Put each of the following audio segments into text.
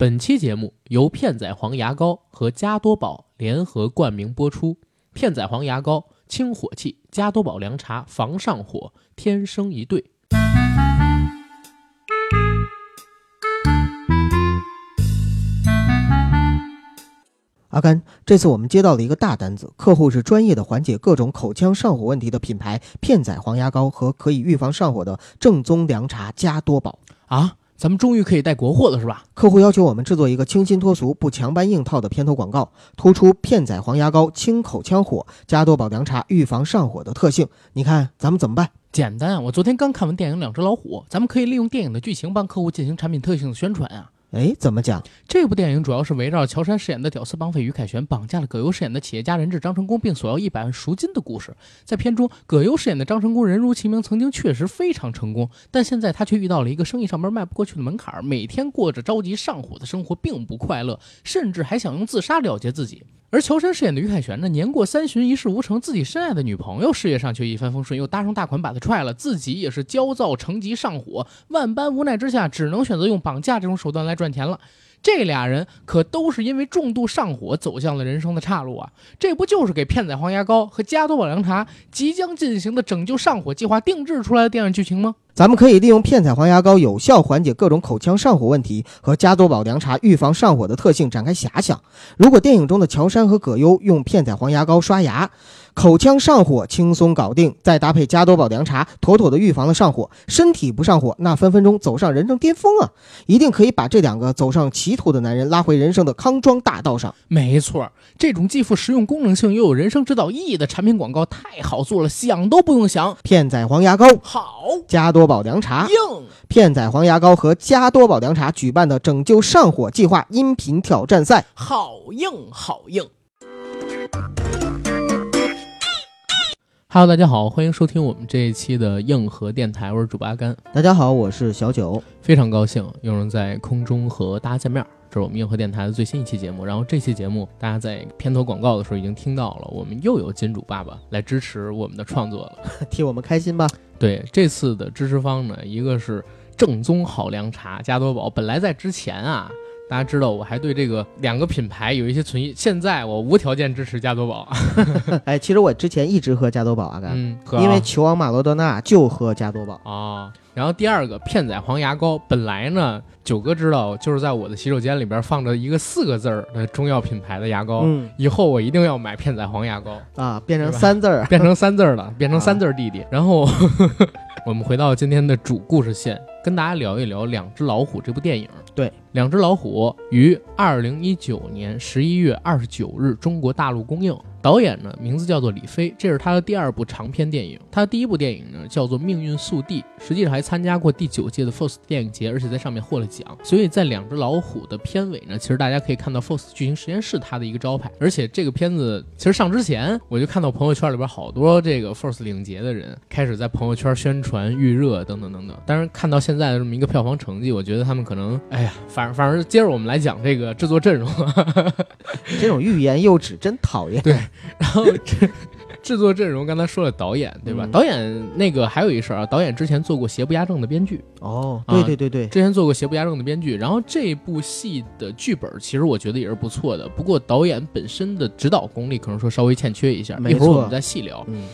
本期节目由片仔癀牙膏和加多宝联合冠名播出。片仔癀牙膏清火气，加多宝凉茶防上火，天生一对。阿甘，这次我们接到了一个大单子，客户是专业的缓解各种口腔上火问题的品牌片仔癀牙膏和可以预防上火的正宗凉茶加多宝啊！咱们终于可以带国货了，是吧？客户要求我们制作一个清新脱俗、不强搬硬套的片头广告，突出片仔癀牙膏清口腔火、加多宝凉茶预防上火的特性。你看咱们怎么办？简单啊，我昨天刚看完电影《两只老虎》，咱们可以利用电影的剧情帮客户进行产品特性的宣传啊。哎，怎么讲？这部电影主要是围绕乔杉饰演的屌丝绑匪于凯旋绑架了葛优饰演的企业家人质张成功，并索要一百万赎金的故事。在片中，葛优饰演的张成功人如其名，曾经确实非常成功，但现在他却遇到了一个生意上门迈不过去的门槛，每天过着着急上火的生活，并不快乐，甚至还想用自杀了结自己。而乔杉饰演的于凯旋呢，年过三旬，一事无成，自己深爱的女朋友事业上却一帆风顺，又搭上大款把他踹了，自己也是焦躁成疾上火，万般无奈之下，只能选择用绑架这种手段来赚钱了。这俩人可都是因为重度上火走向了人生的岔路啊！这不就是给片仔癀牙膏和加多宝凉茶即将进行的拯救上火计划定制出来的电影剧情吗？咱们可以利用片仔癀牙膏有效缓解各种口腔上火问题和加多宝凉茶预防上火的特性展开遐想。如果电影中的乔杉和葛优用片仔癀牙膏刷牙，口腔上火轻松搞定，再搭配加多宝凉茶，妥妥的预防了上火。身体不上火，那分分钟走上人生巅峰啊！一定可以把这两个走上歧途的男人拉回人生的康庄大道上。没错，这种既富实用功能性又有人生指导意义的产品广告太好做了，想都不用想。片仔癀牙膏好，加多宝凉茶硬。片仔癀牙膏和加多宝凉茶举办的拯救上火计划音频挑战赛，好硬好硬。Hello，大家好，欢迎收听我们这一期的硬核电台，我是主播阿甘。大家好，我是小九，非常高兴又能在空中和大家见面。这是我们硬核电台的最新一期节目。然后这期节目大家在片头广告的时候已经听到了，我们又有金主爸爸来支持我们的创作了，替我们开心吧。对，这次的支持方呢，一个是正宗好凉茶加多宝，本来在之前啊。大家知道，我还对这个两个品牌有一些存疑。现在我无条件支持加多宝。哎，其实我之前一直喝加多宝啊，嗯，因为球王马罗多纳就喝加多宝啊。然后第二个片仔癀牙膏，本来呢，九哥知道就是在我的洗手间里边放着一个四个字儿的中药品牌的牙膏，嗯，以后我一定要买片仔癀牙膏啊，变成三字儿，变成三字儿了，变成三字儿弟弟。然后 我们回到今天的主故事线。跟大家聊一聊《两只老虎》这部电影。对，《两只老虎》于二零一九年十一月二十九日中国大陆公映。导演呢，名字叫做李飞，这是他的第二部长片电影。他的第一部电影呢，叫做《命运速递》，实际上还参加过第九届的 FOSS 电影节，而且在上面获了奖。所以在《两只老虎》的片尾呢，其实大家可以看到 FOSS 剧情实验室它的一个招牌。而且这个片子其实上之前，我就看到朋友圈里边好多这个 FOSS 领节的人开始在朋友圈宣传预热等等等等。当然看到现在的这么一个票房成绩，我觉得他们可能，哎呀，反正反正接着我们来讲这个制作阵容，这种欲言又止，真讨厌。对。然后制制作阵容，刚才说了导演对吧？导演那个还有一事儿啊，导演之前做过《邪不压正》的编剧哦，对对对对，之前做过《邪不压正》的编剧。然后这部戏的剧本其实我觉得也是不错的，不过导演本身的指导功力可能说稍微欠缺一下，一会儿我们再细聊。嗯，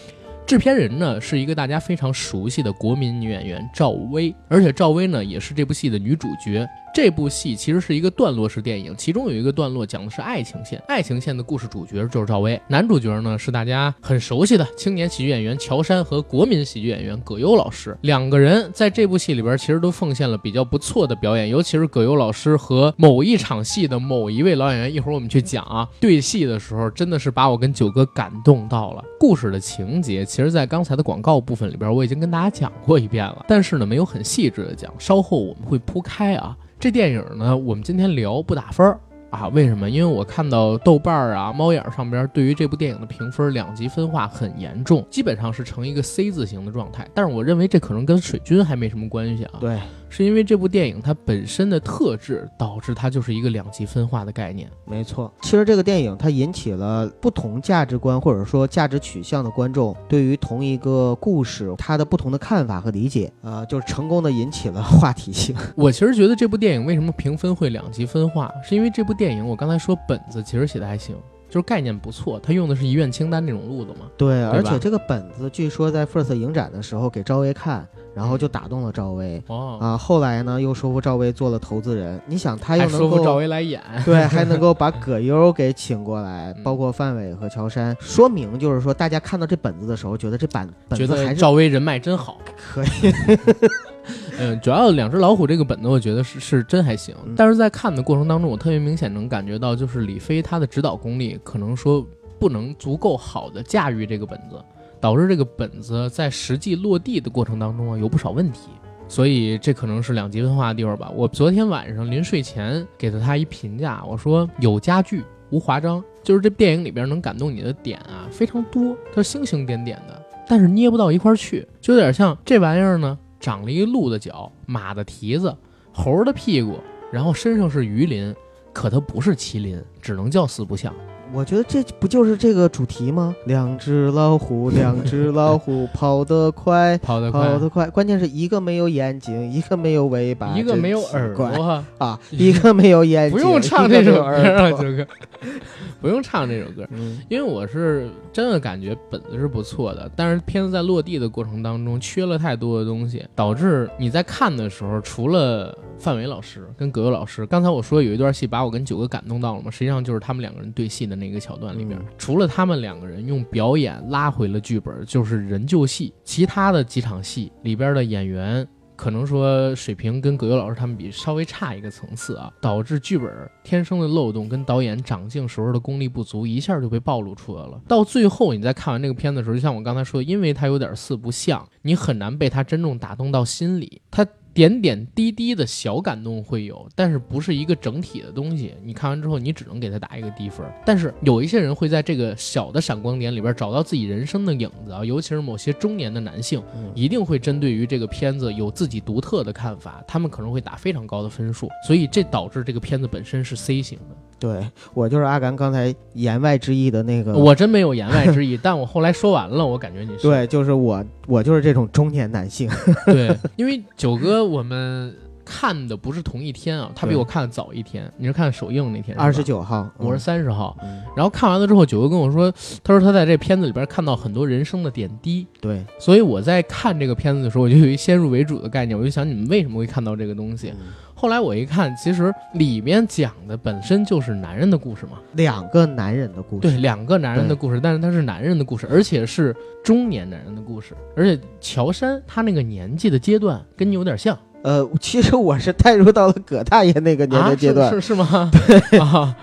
制片人呢是一个大家非常熟悉的国民女演员赵薇，而且赵薇呢也是这部戏的女主角。这部戏其实是一个段落式电影，其中有一个段落讲的是爱情线，爱情线的故事主角就是赵薇，男主角呢是大家很熟悉的青年喜剧演员乔杉和国民喜剧演员葛优老师，两个人在这部戏里边其实都奉献了比较不错的表演，尤其是葛优老师和某一场戏的某一位老演员，一会儿我们去讲啊，对戏的时候真的是把我跟九哥感动到了。故事的情节其实，在刚才的广告部分里边我已经跟大家讲过一遍了，但是呢没有很细致的讲，稍后我们会铺开啊。这电影呢，我们今天聊不打分啊？为什么？因为我看到豆瓣儿啊、猫眼上边对于这部电影的评分两极分化很严重，基本上是呈一个 C 字形的状态。但是我认为这可能跟水军还没什么关系啊。对。是因为这部电影它本身的特质导致它就是一个两极分化的概念。没错，其实这个电影它引起了不同价值观或者说价值取向的观众对于同一个故事它的不同的看法和理解，呃，就是成功的引起了话题性。我其实觉得这部电影为什么评分会两极分化，是因为这部电影我刚才说本子其实写的还行。就是概念不错，他用的是遗愿清单那种路子嘛。对，而且这个本子据说在 First 影展的时候给赵薇看，然后就打动了赵薇。哦啊，后来呢又说服赵薇做了投资人。你想他又能说服赵薇来演，对，还能够 把葛优给请过来，包括范伟和乔杉，说明就是说大家看到这本子的时候，觉得这版本子还是赵薇人脉真好，可以。嗯，主要两只老虎这个本子，我觉得是是真还行。但是在看的过程当中，我特别明显能感觉到，就是李飞他的指导功力可能说不能足够好的驾驭这个本子，导致这个本子在实际落地的过程当中啊有不少问题。所以这可能是两极分化的地方吧。我昨天晚上临睡前给了他一评价，我说有家具无华章，就是这电影里边能感动你的点啊非常多，它星星点点的，但是捏不到一块去，就有点像这玩意儿呢。长了一鹿的脚，马的蹄子，猴的屁股，然后身上是鱼鳞，可它不是麒麟，只能叫四不像。我觉得这不就是这个主题吗？两只老虎，两只老虎，跑得快，跑得快，跑得快。关键是一个没有眼睛，一个没有尾巴，一个没有耳朵啊，一个没有眼睛。不用唱这首歌，九哥，不用唱这首歌，因为我是真的感觉本子是不错的，但是片子在落地的过程当中缺了太多的东西，导致你在看的时候，除了范伟老师跟葛优老师，刚才我说有一段戏把我跟九哥感动到了嘛，实际上就是他们两个人对戏的那。个桥段里边，除了他们两个人用表演拉回了剧本，就是人救戏，其他的几场戏里边的演员可能说水平跟葛优老师他们比稍微差一个层次啊，导致剧本天生的漏洞跟导演长镜时候的功力不足，一下就被暴露出来了。到最后你在看完这个片子的时候，就像我刚才说，因为它有点四不像，你很难被它真正打动到心里。它。点点滴滴的小感动会有，但是不是一个整体的东西。你看完之后，你只能给他打一个低分。但是有一些人会在这个小的闪光点里边找到自己人生的影子啊，尤其是某些中年的男性，一定会针对于这个片子有自己独特的看法，他们可能会打非常高的分数。所以这导致这个片子本身是 C 型的。对我就是阿甘刚才言外之意的那个，我真没有言外之意，但我后来说完了，我感觉你是对，就是我，我就是这种中年男性。对，因为九哥我们看的不是同一天啊，他比我看的早一天。你是看首映那天，二十九号，我是三十号。然后看完了之后，九哥跟我说，他说他在这片子里边看到很多人生的点滴。对，所以我在看这个片子的时候，我就有一先入为主的概念，我就想你们为什么会看到这个东西。后来我一看，其实里面讲的本身就是男人的故事嘛，两个男人的故事，对，两个男人的故事，但是他是男人的故事，而且是中年男人的故事，而且乔杉他那个年纪的阶段跟你有点像，呃，其实我是带入到了葛大爷那个年龄阶段，是是吗？对啊。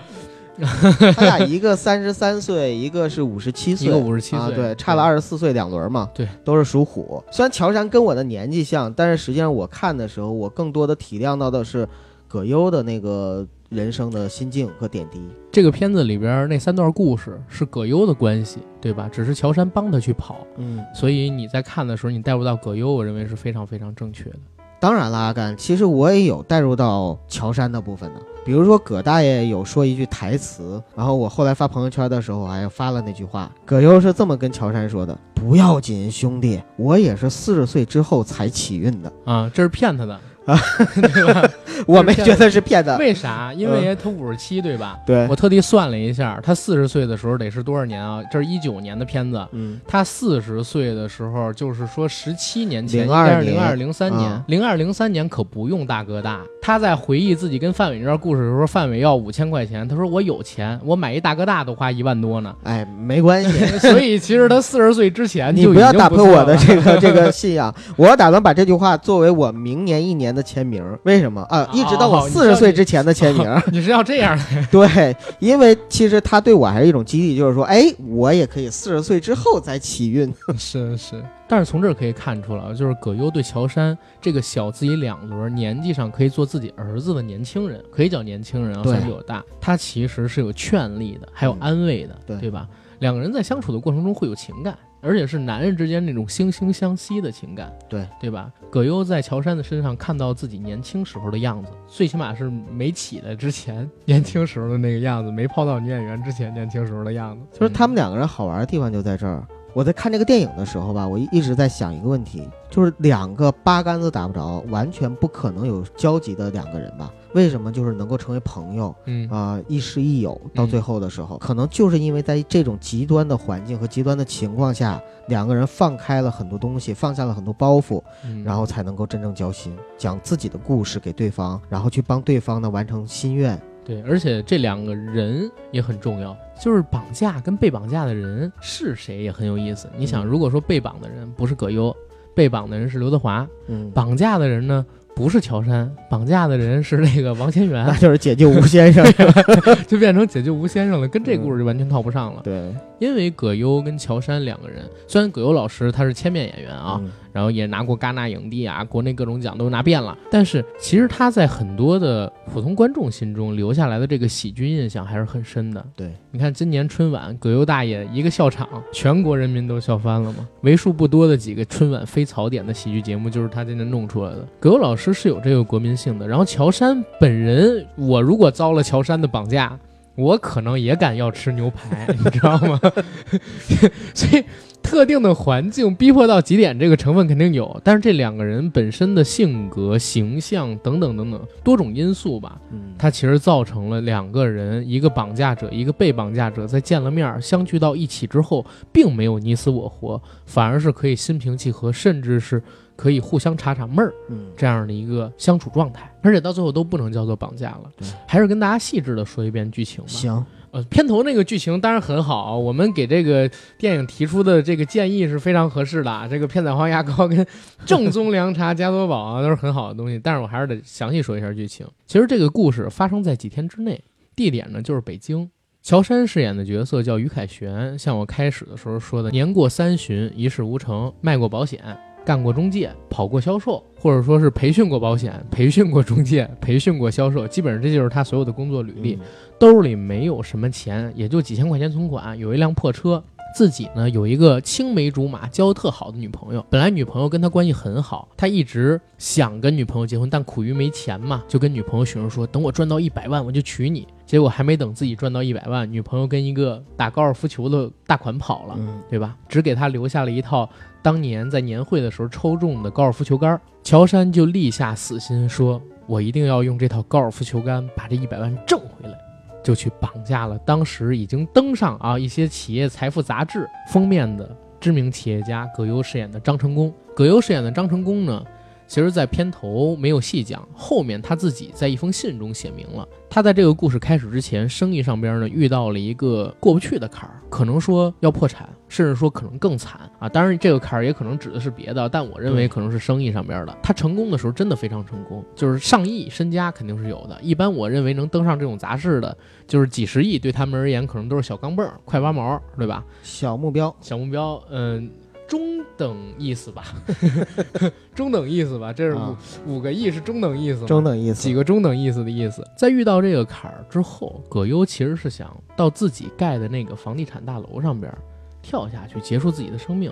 他俩一个三十三岁，一个是五十七岁，一个五十七岁，对，差了二十四岁两轮嘛，对，都是属虎。虽然乔杉跟我的年纪像，但是实际上我看的时候，我更多的体谅到的是葛优的那个人生的心境和点滴。这个片子里边那三段故事是葛优的关系，对吧？只是乔杉帮他去跑，嗯，所以你在看的时候，你带入到葛优，我认为是非常非常正确的。当然了，阿甘，其实我也有带入到乔杉的部分的。比如说葛大爷有说一句台词，然后我后来发朋友圈的时候，还发了那句话。葛优是这么跟乔杉说的：“不要紧，兄弟，我也是四十岁之后才起运的啊，这是骗他的。”啊，对吧？我没觉得是骗子。为啥？因为他五十七，对吧？对。我特地算了一下，他四十岁的时候得是多少年啊？这是一九年的片子。嗯。他四十岁的时候，就是说十七年前，零二零二零三年，零二零三年可不用大哥大。他在回忆自己跟范伟这段故事的时候，范伟要五千块钱，他说我有钱，我买一大哥大都花一万多呢。哎，没关系。所以其实他四十岁之前，你不要打破我的这个这个信仰。我打算把这句话作为我明年一年的签名。为什么啊？一直到我四十岁之前的签名，你是要这样的？对，因为其实他对我还是一种激励，就是说，哎，我也可以四十岁之后再起运。是是，但是从这儿可以看出来，就是葛优对乔杉这个小自己两轮，年纪上可以做自己儿子的年轻人，可以叫年轻人啊，算比我大，他其实是有劝力的，还有安慰的，对对吧？两个人在相处的过程中会有情感。而且是男人之间那种惺惺相惜的情感，对对吧？葛优在乔杉的身上看到自己年轻时候的样子，最起码是没起来之前年轻时候的那个样子，没泡到女演员之前年轻时候的样子。就是他们两个人好玩的地方就在这儿。我在看这个电影的时候吧，我一直在想一个问题，就是两个八竿子打不着、完全不可能有交集的两个人吧，为什么就是能够成为朋友？嗯啊、亦师亦友，到最后的时候，可能就是因为在这种极端的环境和极端的情况下，两个人放开了很多东西，放下了很多包袱，嗯，然后才能够真正交心，讲自己的故事给对方，然后去帮对方呢完成心愿。对，而且这两个人也很重要，就是绑架跟被绑架的人是谁也很有意思。你想，嗯如果说被绑的人不是葛优，被绑的人是刘德华，嗯，绑架的人呢不是乔杉，绑架的人是那个王千源那，就是解救吴先生。就变成解救吴先生了，跟这故事就完全套不上了。对因为葛优跟乔杉两个人，虽然葛优老师他是千面演员啊，嗯然后也拿过戛纳影帝啊，国内各种奖都拿遍了。但是其实他在很多的普通观众心中留下来的这个喜剧印象还是很深的。对，你看今年春晚，葛优大爷一个笑场，全国人民都笑翻了嘛。为数不多的几个春晚非槽点的喜剧节目，就是他今年弄出来的。葛优老师是有这个国民性的。然后乔杉本人，我如果遭了乔杉的绑架。我可能也敢要吃牛排，你知道吗？所以特定的环境逼迫到极点，这个成分肯定有。但是这两个人本身的性格、形象等等等等多种因素吧，嗯，它其实造成了两个人，一个绑架者，一个被绑架者，在见了面儿相聚到一起之后，并没有你死我活，反而是可以心平气和，甚至是可以互相查查闷儿嗯这样的一个相处状态。而且到最后都不能叫做绑架了对，还是跟大家细致的说一遍剧情吧。行，呃，片头那个剧情当然很好，我们给这个电影提出的这个建议是非常合适的啊。这个片仔癀牙膏跟正宗凉茶加多宝啊，都是很好的东西。但是我还是得详细说一下剧情。其实这个故事发生在几天之内，地点呢就是北京。乔杉饰演的角色叫于凯旋，像我开始的时候说的，年过三旬，一事无成，卖过保险，干过中介，跑过销售，或者说是培训过保险，培训过中介，培训过销售，基本上这就是他所有的工作履历。兜里没有什么钱，也就几千块钱存款，有一辆破车。自己呢有一个青梅竹马、交得特好的女朋友，本来女朋友跟他关系很好，他一直想跟女朋友结婚，但苦于没钱嘛，就跟女朋友许诺说，等我赚到一百万我就娶你。结果还没等自己赚到一百万，女朋友跟一个打高尔夫球的大款跑了，嗯对吧？只给他留下了一套当年在年会的时候抽中的高尔夫球杆。乔杉就立下死心，说：“我一定要用这套高尔夫球杆把这一百万挣回来。”就去绑架了当时已经登上啊一些企业财富杂志封面的知名企业家葛优饰演的张成功。葛优饰演的张成功呢，其实在片头没有细讲，后面他自己在一封信中写明了，他在这个故事开始之前，生意上边呢遇到了一个过不去的坎儿，可能说要破产，甚至说可能更惨啊。当然，这个坎儿也可能指的是别的，但我认为可能是生意上边的。他成功的时候真的非常成功，就是上亿身家肯定是有的。一般我认为能登上这种杂志的，就是几十亿，对他们而言可能都是小钢镚儿、快八毛，对吧？小目标，小目标，嗯，中等意思吧，中等意思吧，这是五、啊五个亿是中等意思吗，中等意思。几个中等意思的意思。在遇到这个坎儿之后，葛优其实是想到自己盖的那个房地产大楼上边儿跳下去结束自己的生命。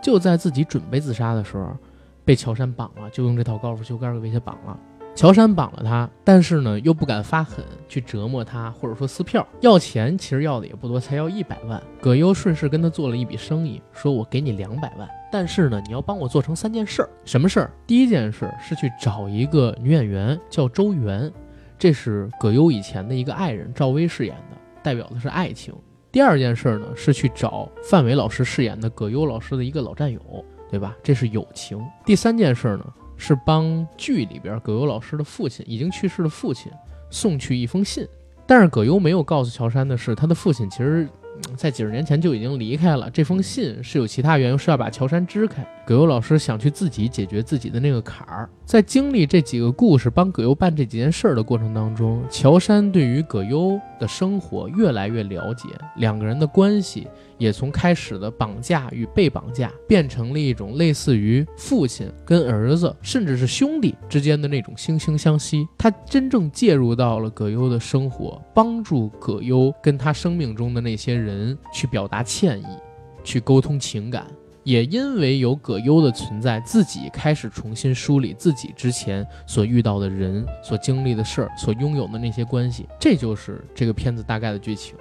就在自己准备自杀的时候，被乔杉绑了，就用这套高尔夫球杆给威胁绑了。乔杉绑了他，但是呢又不敢发狠去折磨他，或者说撕票要钱，其实要的也不多，才要一百万。葛优顺势跟他做了一笔生意，说我给你两百万，但是呢你要帮我做成三件事儿。什么事儿？第一件事是去找一个女演员叫周元，这是葛优以前的一个爱人赵薇饰演的，代表的是爱情。第二件事呢是去找范伟老师饰演的葛优老师的一个老战友，对吧？这是友情。第三件事呢是帮剧里边葛优老师的父亲已经去世的父亲送去一封信，但是葛优没有告诉乔杉的是，他的父亲其实。在几十年前就已经离开了。这封信是有其他原因，是要把乔杉支开。葛优老师想去自己解决自己的那个坎儿。在经历这几个故事，帮葛优办这几件事儿的过程当中，乔杉对于葛优的生活越来越了解，两个人的关系也从开始的绑架与被绑架，变成了一种类似于父亲跟儿子，甚至是兄弟之间的那种惺惺相惜。他真正介入到了葛优的生活，帮助葛优跟他生命中的那些人去表达歉意。去沟通情感。也因为有葛优的存在，自己开始重新梳理自己之前所遇到的人、所经历的事儿、所拥有的那些关系。这就是这个片子大概的剧情。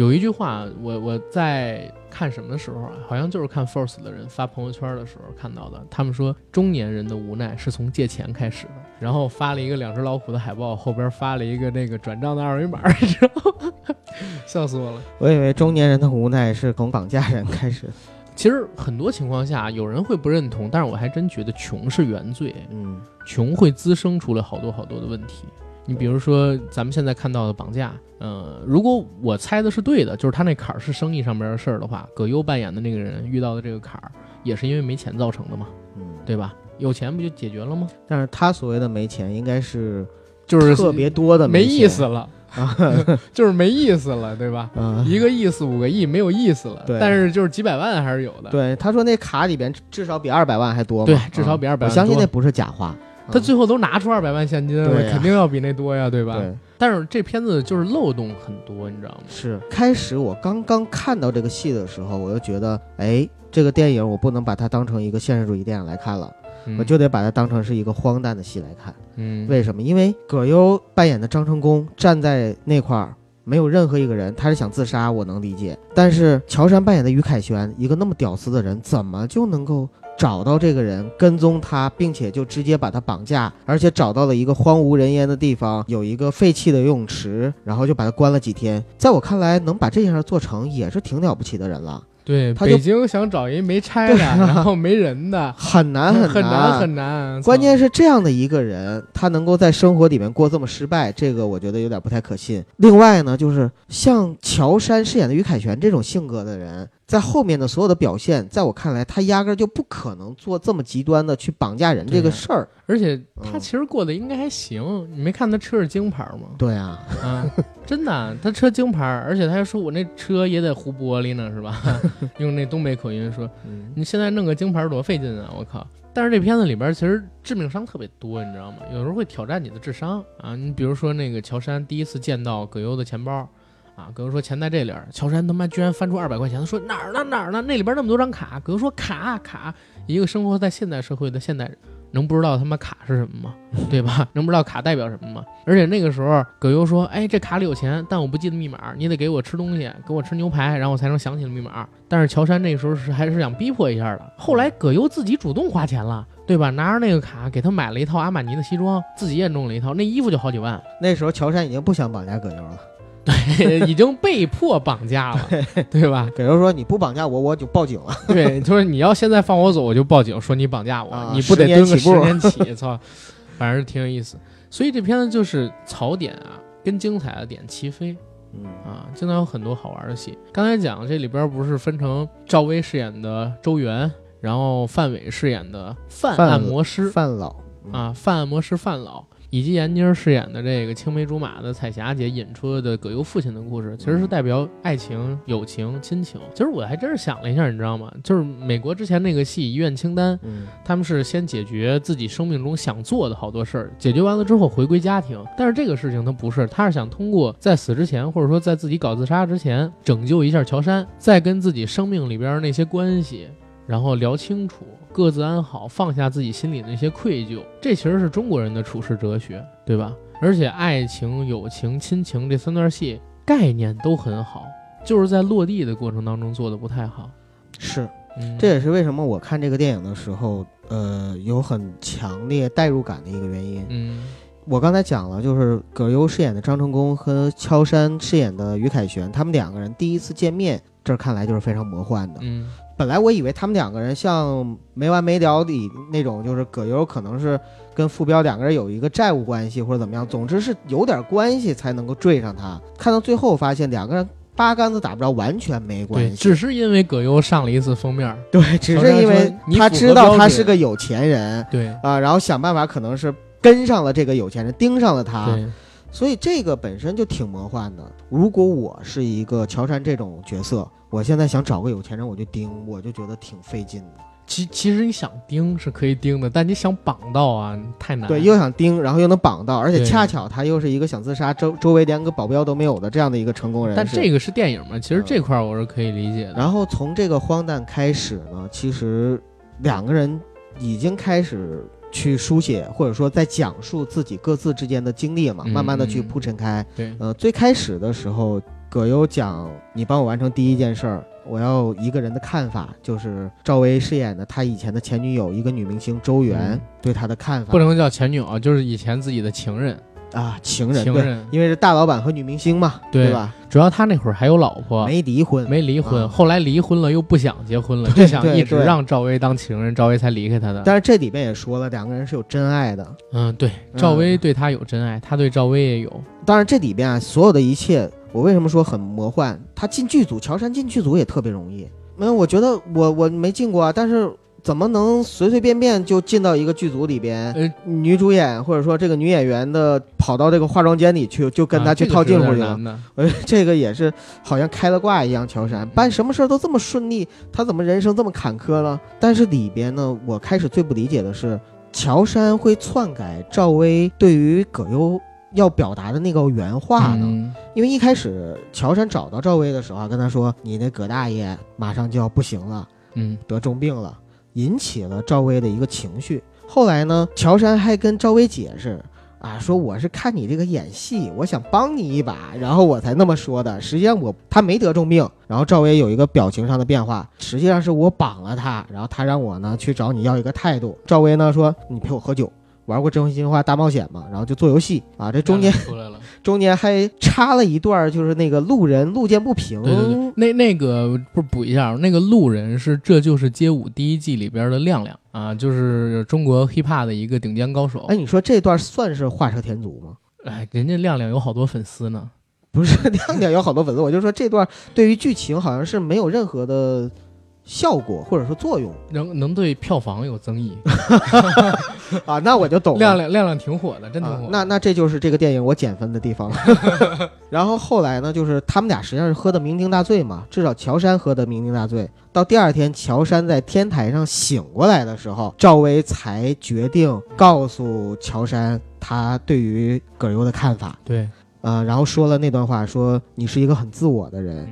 有一句话，我我在看什么的时候啊，好像就是看 Force 的人发朋友圈的时候看到的。他们说中年人的无奈是从借钱开始的，然后发了一个两只老虎的海报，后边发了一个那个转账的二维码，然后 笑死我了。我以为中年人的无奈是从绑架人开始。其实很多情况下，有人会不认同，但是我还真觉得穷是原罪。嗯，穷会滋生出来好多好多的问题。你比如说，咱们现在看到的绑架，呃，如果我猜的是对的，就是他那坎儿是生意上面的事儿的话，葛优扮演的那个人遇到的这个坎儿，也是因为没钱造成的嘛，嗯，对吧？有钱不就解决了吗？但是他所谓的没钱，应该是就是特别多的没意思了，就是没意思了，对吧？啊。一个亿四五个亿没有意思了，对但是就是几百万还是有的。对，他说那卡里边至少比二百万还多嘛，对至少比200啊万多我相信那不是假话。嗯他最后都拿出二百万现金了，对呀肯定要比那多呀，对吧？对但是这片子就是漏洞很多，你知道吗？是开始我刚刚看到这个戏的时候，我就觉得，哎，这个电影我不能把它当成一个现实主义电影来看了，嗯我就得把它当成是一个荒诞的戏来看。嗯，为什么？因为葛优扮演的张成功站在那块儿，没有任何一个人，他是想自杀，我能理解。但是乔杉扮演的于凯旋，一个那么屌丝的人，怎么就能够找到这个人，跟踪他，并且就直接把他绑架，而且找到了一个荒无人烟的地方，有一个废弃的游泳池，然后就把他关了几天。在我看来，能把这件事做成，也是挺了不起的人了，对，他就北京想找一没拆的，啊然后没人的，很难很很难很难。关键是是这样的一个人，他能够在生活里面过这么失败，这个我觉得有点不太可信。另外呢，就是像乔杉饰演的于凯旋这种性格的人，在后面的所有的表现，在我看来，他压根儿就不可能做这么极端的去绑架人这个事儿。而且他嗯其实过得应该还行，你没看他车是京牌吗？对啊，啊，真的，他车京牌，而且他还说我那车也得糊玻璃呢，是吧？用那东北口音说，嗯，你现在弄个京牌多费劲啊！我靠！但是这片子里边其实致命伤特别多，你知道吗？有时候会挑战你的智商啊。你比如说那个乔杉第一次见到葛优的钱包，啊，葛优说钱在这里儿，乔杉他妈居然翻出二百块钱，说哪儿呢哪儿呢？那里边那么多张卡，葛优说卡卡，一个生活在现代社会的现代人。能不知道他妈卡是什么吗？对吧？能不知道卡代表什么吗？而且那个时候，葛优说：“哎，这卡里有钱，但我不记得密码，你得给我吃东西，给我吃牛排，然后我才能想起了密码。”但是乔杉那时候是还是想逼迫一下的。后来葛优自己主动花钱了，对吧？拿着那个卡给他买了一套阿玛尼的西装，自己也弄了一套，那衣服就好几万，那时候乔杉已经不想绑架葛优了。已经被迫绑架了，对吧？比如说：“你不绑架我，我就报警了。对，就是你要现在放我走，我就报警说你绑架我，啊你不得蹲个十年起？操，反正挺有意思。所以这片子就是槽点啊，跟精彩的点齐飞。”嗯啊，经常有很多好玩的戏。刚才讲这里边不是分成赵薇饰演的周元，然后范伟饰演的范范按摩师范老啊，范按摩师范老，以及闫妮儿饰演的这个青梅竹马的彩霞姐引出的葛优父亲的故事，其实是代表爱情、友情、亲情。其实我还真是想了一下，你知道吗？就是美国之前那个戏《遗愿清单》，嗯他们是先解决自己生命中想做的好多事儿，解决完了之后回归家庭。但是这个事情他不是，他是想通过在死之前，或者说在自己搞自杀之前，拯救一下乔杉，再跟自己生命里边那些关系，然后聊清楚，各自安好，放下自己心里的那些愧疚。这其实是中国人的处世哲学，对吧？而且爱情、友情、亲情这三段戏概念都很好，就是在落地的过程当中做的不太好。是。嗯，这也是为什么我看这个电影的时候，呃，有很强烈代入感的一个原因。嗯我刚才讲了，就是葛优饰演的张成功和乔杉饰演的于凯旋，他们两个人第一次见面，这儿看来就是非常魔幻的。嗯本来我以为他们两个人像没完没了里那种，就是葛优可能是跟傅彪两个人有一个债务关系或者怎么样，总之是有点关系才能够追上他。看到最后发现两个人八竿子打不着，完全没关对，系。只是因为葛优上了一次封面，对，只是因为他知道他是个有钱人对啊，然后想办法可能是跟上了这个有钱人，盯上了他。对，所以这个本身就挺魔幻的。如果我是一个乔杉这种角色，我现在想找个有钱人，我就盯，我就觉得挺费劲的。其其实你想盯是可以盯的，但你想绑到啊，太难。对，又想盯，然后又能绑到，而且恰巧他又是一个想自杀，周周围连个保镖都没有的这样的一个成功人士。但这个是电影嘛，其实嗯这块儿我是可以理解的。然后从这个荒诞开始呢，其实两个人已经开始去书写，或者说在讲述自己各自之间的经历嘛，嗯慢慢的去嗯铺陈开。对，呃，最开始的时候，葛优讲你帮我完成第一件事儿，我要一个人的看法，就是赵薇饰演的他以前的前女友，一个女明星周媛、嗯对他的看法。不能叫前女友啊，就是以前自己的情人。啊，情人，情人因为是大老板和女明星嘛，对吧？主要他那会儿还有老婆，没离婚，没离婚，啊后来离婚了又不想结婚了，就想一直让赵薇当情人，赵薇才离开他的。但是这里边也说了，两个人是有真爱的。嗯，对，赵薇对他有真爱，他对赵薇也有。当然，这里边啊，所有的一切，我为什么说很魔幻？他进剧组，乔杉进剧组也特别容易。没有，我觉得我我没进过啊，但是怎么能随随便便就进到一个剧组里边？呃，女主演或者说这个女演员的跑到这个化妆间里去，就跟他啊去套近乎去这个也是好像开了挂一样，乔杉办什么事儿都这么顺利，他怎么人生这么坎坷了？但是里边呢，我开始最不理解的是，乔杉会篡改赵薇对于葛优要表达的那个原话呢？嗯因为一开始乔杉找到赵薇的时候啊，跟他说：“你那葛大爷马上就要不行了，嗯，得重病了。”引起了赵薇的一个情绪。后来呢，乔杉还跟赵薇解释。啊，说我是看你这个演戏，我想帮你一把，然后我才那么说的。实际上我他没得重病，然后赵薇有一个表情上的变化，实际上是我绑了他，然后他让我呢去找你要一个态度。赵薇呢说你陪我喝酒，玩过真心话大冒险嘛，然后就做游戏啊，这中间出来了。中间还插了一段，就是那个路人路见不平，对对对，那那个不是补一下，那个路人是《这就是街舞》第一季里边的亮亮啊，就是中国 hiphop 的一个顶尖高手。哎，你说这段算是画蛇添足吗？哎，人家亮亮有好多粉丝呢。不是，亮亮有好多粉丝，我就说这段对于剧情好像是没有任何的效果或者说作用能能对票房有增益，啊，那我就懂了。亮亮亮亮挺火的，真挺火。啊。那那这就是这个电影我减分的地方了。然后后来呢，就是他们俩实际上是喝的酩酊大醉嘛，至少乔杉喝的酩酊大醉。到第二天，乔杉在天台上醒过来的时候，赵薇才决定告诉乔杉他对于葛优的看法。对，呃，然后说了那段话，说你是一个很自我的人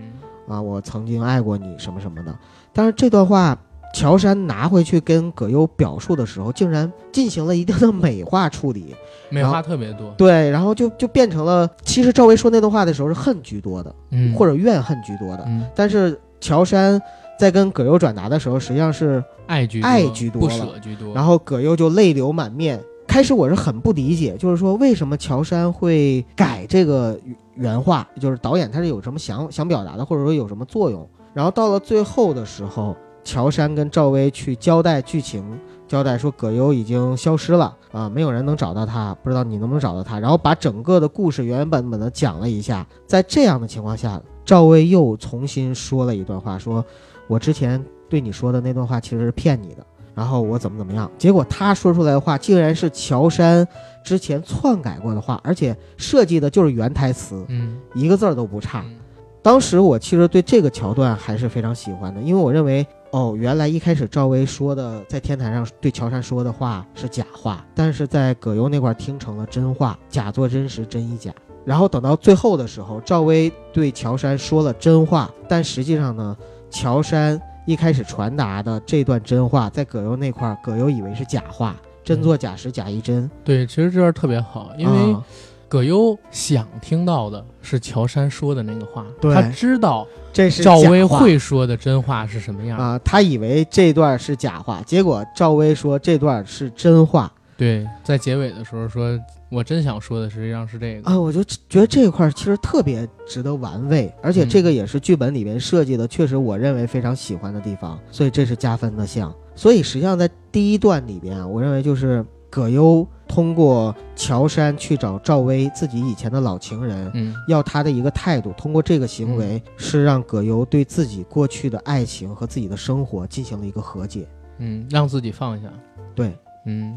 嗯啊，我曾经爱过你什么什么的。但是这段话，乔杉拿回去跟葛优表述的时候，竟然进行了一定的美化处理。美化特别多。对，然后就就变成了，其实赵薇说那段话的时候是恨居多的，嗯，或者怨恨居多的。嗯，但是乔杉在跟葛优转达的时候，实际上是，爱居爱居多不了舍居多。然后葛优就泪流满面。开始我是很不理解，就是说为什么乔杉会改这个原话，就是导演他是有什么想想表达的，或者说有什么作用。然后到了最后的时候，乔杉跟赵薇去交代剧情，交代说葛优已经消失了啊，没有人能找到他，不知道你能不能找到他。然后把整个的故事原原本本的讲了一下。在这样的情况下，赵薇又重新说了一段话，说我之前对你说的那段话其实是骗你的。然后我怎么怎么样，结果他说出来的话竟然是乔杉之前篡改过的话，而且设计的就是原台词，嗯，一个字儿都不差。嗯当时我其实对这个桥段还是非常喜欢的，因为我认为，哦，原来一开始赵薇说的在天台上对乔杉说的话是假话，但是在葛优那块儿听成了真话，假作真实，真亦假。然后等到最后的时候，赵薇对乔杉说了真话，但实际上呢，乔杉一开始传达的这段真话，在葛优那块儿，葛优以为是假话，真作假时假亦真，对，其实这段特别好，因为啊葛优想听到的是乔杉说的那个话，对他知道这是赵薇会说的真话是什么样。啊，他以为这段是假话，结果赵薇说这段是真话对，在结尾的时候说，我真想说的实际上是这个。啊，我就觉得这一块儿其实特别值得玩味，而且这个也是剧本里面设计的，确实我认为非常喜欢的地方，所以这是加分的项。所以实际上在第一段里边啊，我认为就是葛优通过乔杉去找赵薇自己以前的老情人，嗯，要他的一个态度，通过这个行为是让葛优对自己过去的爱情和自己的生活进行了一个和解。嗯，让自己放下。对，嗯，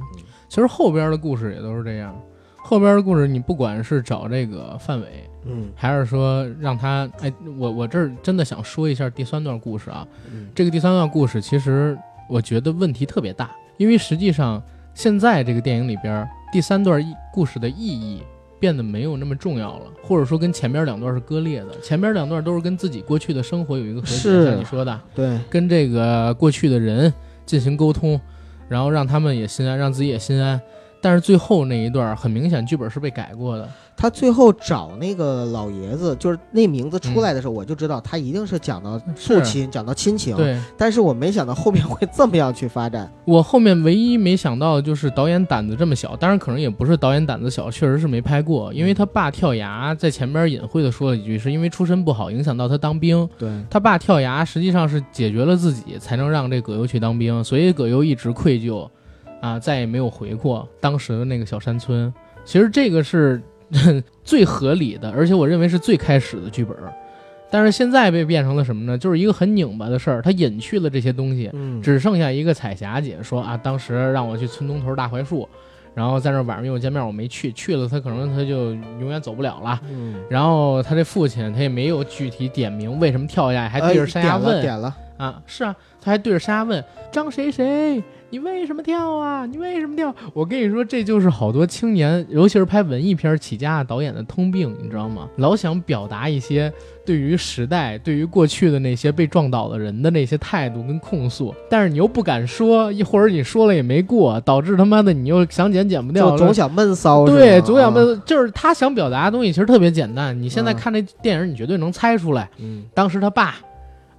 其实后边的故事也都是这样。后边的故事，你不管是找这个范伟，嗯还是说让他，哎，我我这儿真的想说一下第三段故事啊。嗯这个第三段故事其实我觉得问题特别大，因为实际上现在这个电影里边第三段故事的意义变得没有那么重要了，或者说跟前边两段是割裂的。前边两段都是跟自己过去的生活有一个和解，是像你说的，对，跟这个过去的人进行沟通，然后让他们也心安，让自己也心安。但是最后那一段很明显剧本是被改过的，他最后找那个老爷子，就是那名字出来的时候，我就知道他一定是讲到父是亲，讲到亲情。，对。但是我没想到后面会这么样去发展。我后面唯一没想到就是导演胆子这么小，当然可能也不是导演胆子小，确实是没拍过，因为他爸跳崖在前边隐晦的说了一句，是因为出身不好影响到他当兵。对，他爸跳崖实际上是解决了自己，才能让这葛优去当兵，所以葛优一直愧疚，啊，再也没有回过当时的那个小山村。其实这个是 最合理的，而且我认为是最开始的剧本。但是现在被变成了什么呢？就是一个很拧巴的事儿，他隐去了这些东西，嗯，只剩下一个彩霞姐说啊，当时让我去村东头大槐树，然后在那晚上约我见面，我没去，去了他可能他就永远走不了了。嗯，然后他这父亲他也没有具体点名为什么跳下来，还对着山崖哎点了问、点了，啊，是啊，他还对着山崖问张谁谁，你为什么跳啊？你为什么跳？我跟你说，这就是好多青年，尤其是拍文艺片起家的导演的通病，你知道吗？老想表达一些对于时代、对于过去的那些被撞倒的人的那些态度跟控诉，但是你又不敢说，一或者你说了也没过，导致他妈的你又想剪剪不掉总想闷骚。对，总想啊，问，就是他想表达的东西其实特别简单。你现在嗯看这电影，你绝对能猜出来，嗯，当时他爸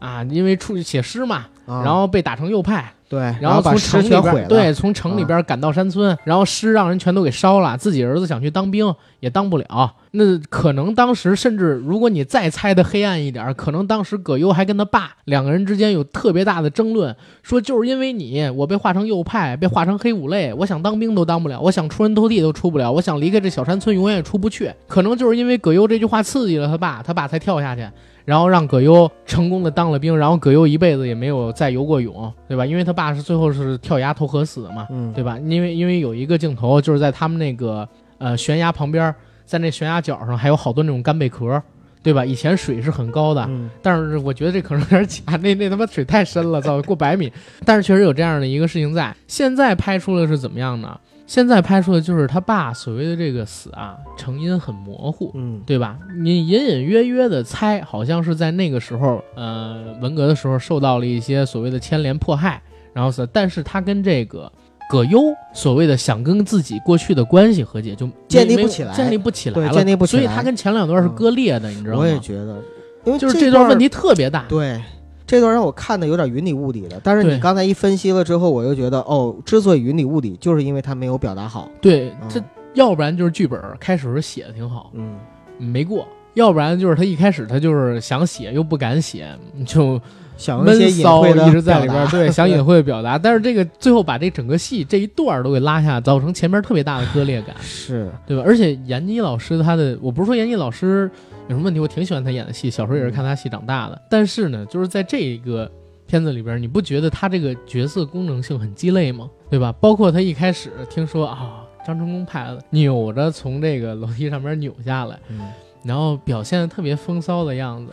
啊，因为出去写诗嘛，啊然后被打成右派，对，然把后把诗城里边。对，从城里边赶到山村，然后诗让人全都给烧了，自己儿子想去当兵也当不了。那可能当时甚至如果你再猜的黑暗一点，可能当时葛优还跟他爸两个人之间有特别大的争论，说就是因为你，我被划成右派，被划成黑五类，我想当兵都当不了，我想出人头地都出不了，我想离开这小山村永远也出不去。可能就是因为葛优这句话刺激了他爸，他爸才跳下去。然后让葛优成功的当了兵，然后葛优一辈子也没有再游过泳，对吧？因为他爸是最后是跳崖投河死的嘛，嗯，对吧？因为因为有一个镜头就是在他们那个呃悬崖旁边，在那悬崖角上还有好多那种干贝壳，对吧？以前水是很高的，嗯但是我觉得这可能有点假，那那他妈水太深了，早过百米。但是确实有这样的一个事情在。现在拍出的是怎么样呢？现在拍出的就是他爸所谓的这个死啊，成因很模糊，嗯对吧？你隐隐约约的猜，好像是在那个时候，呃，文革的时候受到了一些所谓的牵连迫害，然后死，但是他跟这个葛优所谓的想跟自己过去的关系和解，就建立不起来建立不起来对了，建立不起来所以他跟前两段是割裂的，你知道吗？我也觉得，因为就是这段问题特别大。对，这段让我看的有点云里雾里的。但是你刚才一分析了之后，我又觉得，哦，之所以云里雾里，就是因为他没有表达好。对，嗯这要不然就是剧本开始时候写的挺好，嗯，没过；要不然就是他一开始他就是想写又不敢写，就想闷一些隐骚晦的一直在里边对，想隐晦的 表达。但是这个最后把这整个戏这一段都给拉下，造成前面特别大的割裂感，是，对吧？而且闫妮老师她的，我不是说闫妮老师有什么问题，我挺喜欢她演的戏，小时候也是看她戏长大的。但是呢，就是在这一个片子里边，你不觉得她这个角色功能性很鸡肋吗？对吧？包括她一开始听说啊，张成功派的，扭着从这个楼梯上面扭下来，嗯，然后表现的特别风骚的样子。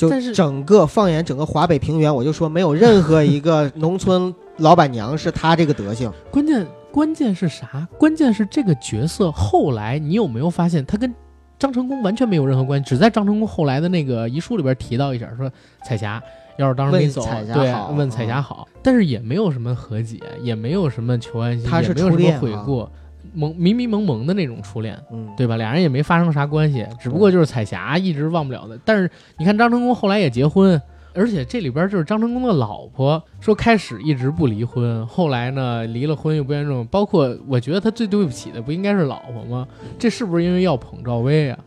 就但是整个放眼整个华北平原，我就说没有任何一个 农村老板娘是他这个德行。关键关键是啥？关键是这个角色后来你有没有发现，他跟张成功完全没有任何关系，只在张成功后来的那个遗书里边提到一下，说彩霞要是当时没走，问彩霞对好，问彩霞好，但是也没有什么和解，也没有什么求安心，他是也没有什么悔过，蒙迷迷蒙蒙的那种初恋。嗯，对吧？俩人也没发生啥关系，只不过就是彩霞一直忘不了的。但是你看张成功后来也结婚，而且这里边就是张成功的老婆说开始一直不离婚，后来呢离了婚又不愿意。包括我觉得他最对不起的不应该是老婆吗？这是不是因为要捧赵薇啊？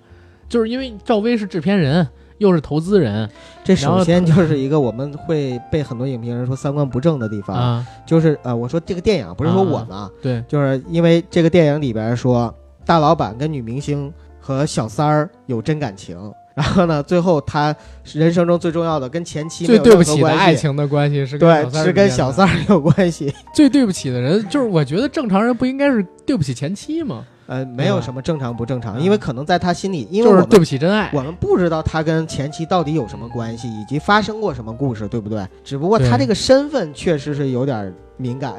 就是因为赵薇是制片人，又是投资人这首先就是一个我们会被很多影评人说三观不正的地方，啊，就是呃，我说这个电影不是说我们啊，对，就是因为这个电影里边说大老板跟女明星和小三儿有真感情，然后呢，最后他人生中最重要的跟前妻最对不起的爱情的关系是跟是跟小三儿有关系。最对不起的人，就是我觉得正常人不应该是对不起前妻吗？呃，没有什么正常不正常，嗯因为可能在他心里，因为就是我们对不起真爱。我们不知道他跟前妻到底有什么关系，以及发生过什么故事，对不对？只不过他这个身份确实是有点敏感。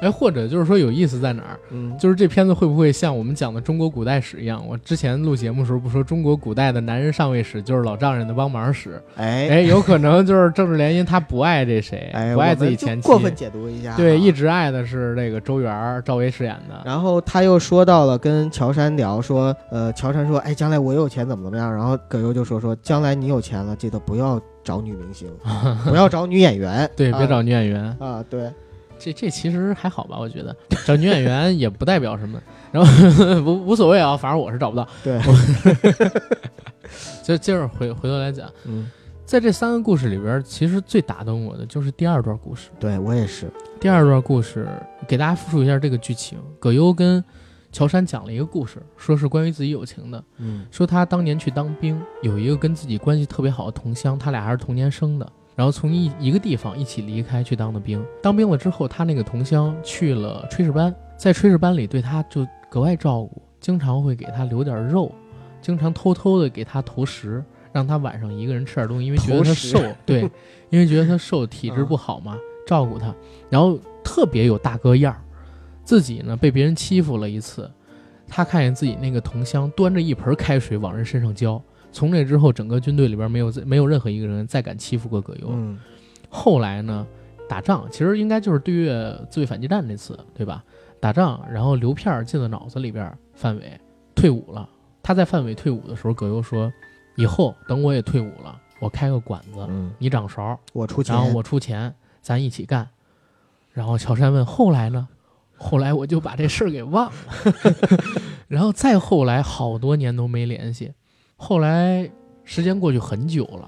哎，或者就是说有意思在哪儿？嗯，就是这片子会不会像我们讲的中国古代史一样？我之前录节目的时候不说中国古代的男人上位史就是老丈人的帮忙史？哎哎，有可能就是政治联姻，他不爱这谁，哎，不爱自己前妻，过分解读一下啊，对，一直爱的是这个周元儿，赵薇饰演的。然后他又说到了跟乔杉聊说，呃，乔杉说，哎，将来我有钱怎么怎么样？然后葛优就说说，将来你有钱了，记得不要找女明星，不要找女演员，对，别啊找女演员，啊，对，这这其实还好吧？我觉得找女演员也不代表什么，然后无无所谓啊，反正我是找不到。对，就接着回回头来讲，嗯，在这三个故事里边，其实最打动我的就是第二段故事。对我也是，第二段故事给大家复述一下这个剧情：葛优跟乔杉讲了一个故事，说是关于自己友情的。嗯说他当年去当兵，有一个跟自己关系特别好的同乡，他俩还是同年生的。然后从一一个地方一起离开去当的兵，当兵了之后，他那个同乡去了炊事班，在炊事班里对他就格外照顾，经常会给他留点肉，经常偷偷的给他投食，让他晚上一个人吃点东西，因为觉得他瘦，对，因为觉得他瘦，体质不好嘛，照顾他，然后特别有大哥样儿。自己呢被别人欺负了一次，他看见自己那个同乡端着一盆开水往人身上浇。从那之后，整个军队里边没有没有任何一个人再敢欺负过葛优。嗯后来呢，打仗其实应该就是对越自卫反击战那次，对吧？打仗，然后刘片儿进了脑子里边，范伟退伍了。他在范伟退伍的时候，葛优说：“以后等我也退伍了，我开个馆子，嗯，你掌勺，我出钱，然后我出钱，咱一起干。”然后乔杉问：“后来呢？”后来我就把这事儿给忘了，然后再后来好多年都没联系。后来时间过去很久了，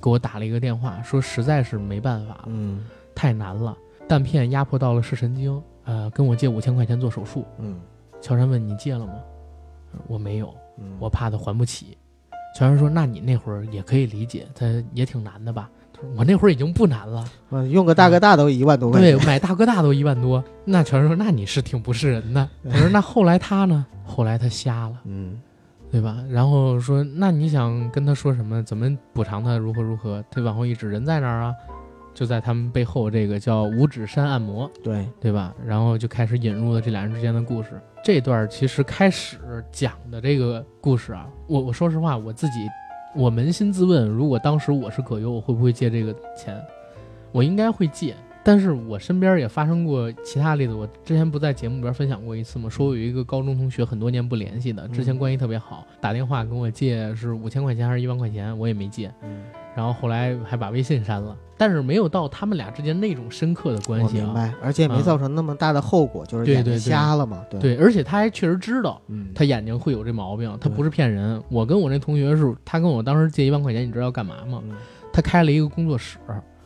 给我打了一个电话，说实在是没办法了，嗯太难了，弹片压迫到了视神经，呃，跟我借五千块钱做手术。嗯乔杉问你借了吗？我没有，嗯，我怕他还不起。乔杉说：“那你那会儿也可以理解，他也挺难的吧？”他说：“我那会儿已经不难了，嗯用个大哥大都一万多块对，，买大哥大都一万多。”那乔杉说：“那你是挺不是人的。”我说：“那后来他呢？后来他瞎了，嗯对吧？然后说：那你想跟他说什么？怎么补偿他？如何如何？他往后一指，人在哪儿啊，就在他们背后这个叫五指山按摩。”对，对吧？然后就开始引入了这俩人之间的故事。这段其实开始讲的这个故事啊，我我说实话，我自己我扪心自问，如果当时我是葛优，我会不会借这个钱？我应该会借。但是我身边也发生过其他例子，我之前不在节目里边分享过一次吗？说我有一个高中同学很多年不联系的，之前关系特别好，打电话跟我借是五千块钱还是一万块钱，我也没借。嗯，然后后来还把微信删了，但是没有到他们俩之间那种深刻的关系啊。我明白，而且也没啊造成那么大的后果，就是眼睛对对对瞎了嘛，对，对，而且他还确实知道嗯，他眼睛会有这毛病，他对不是骗人。我跟我那同学是，他跟我当时借一万块钱，你知道要干嘛吗？嗯他开了一个工作室，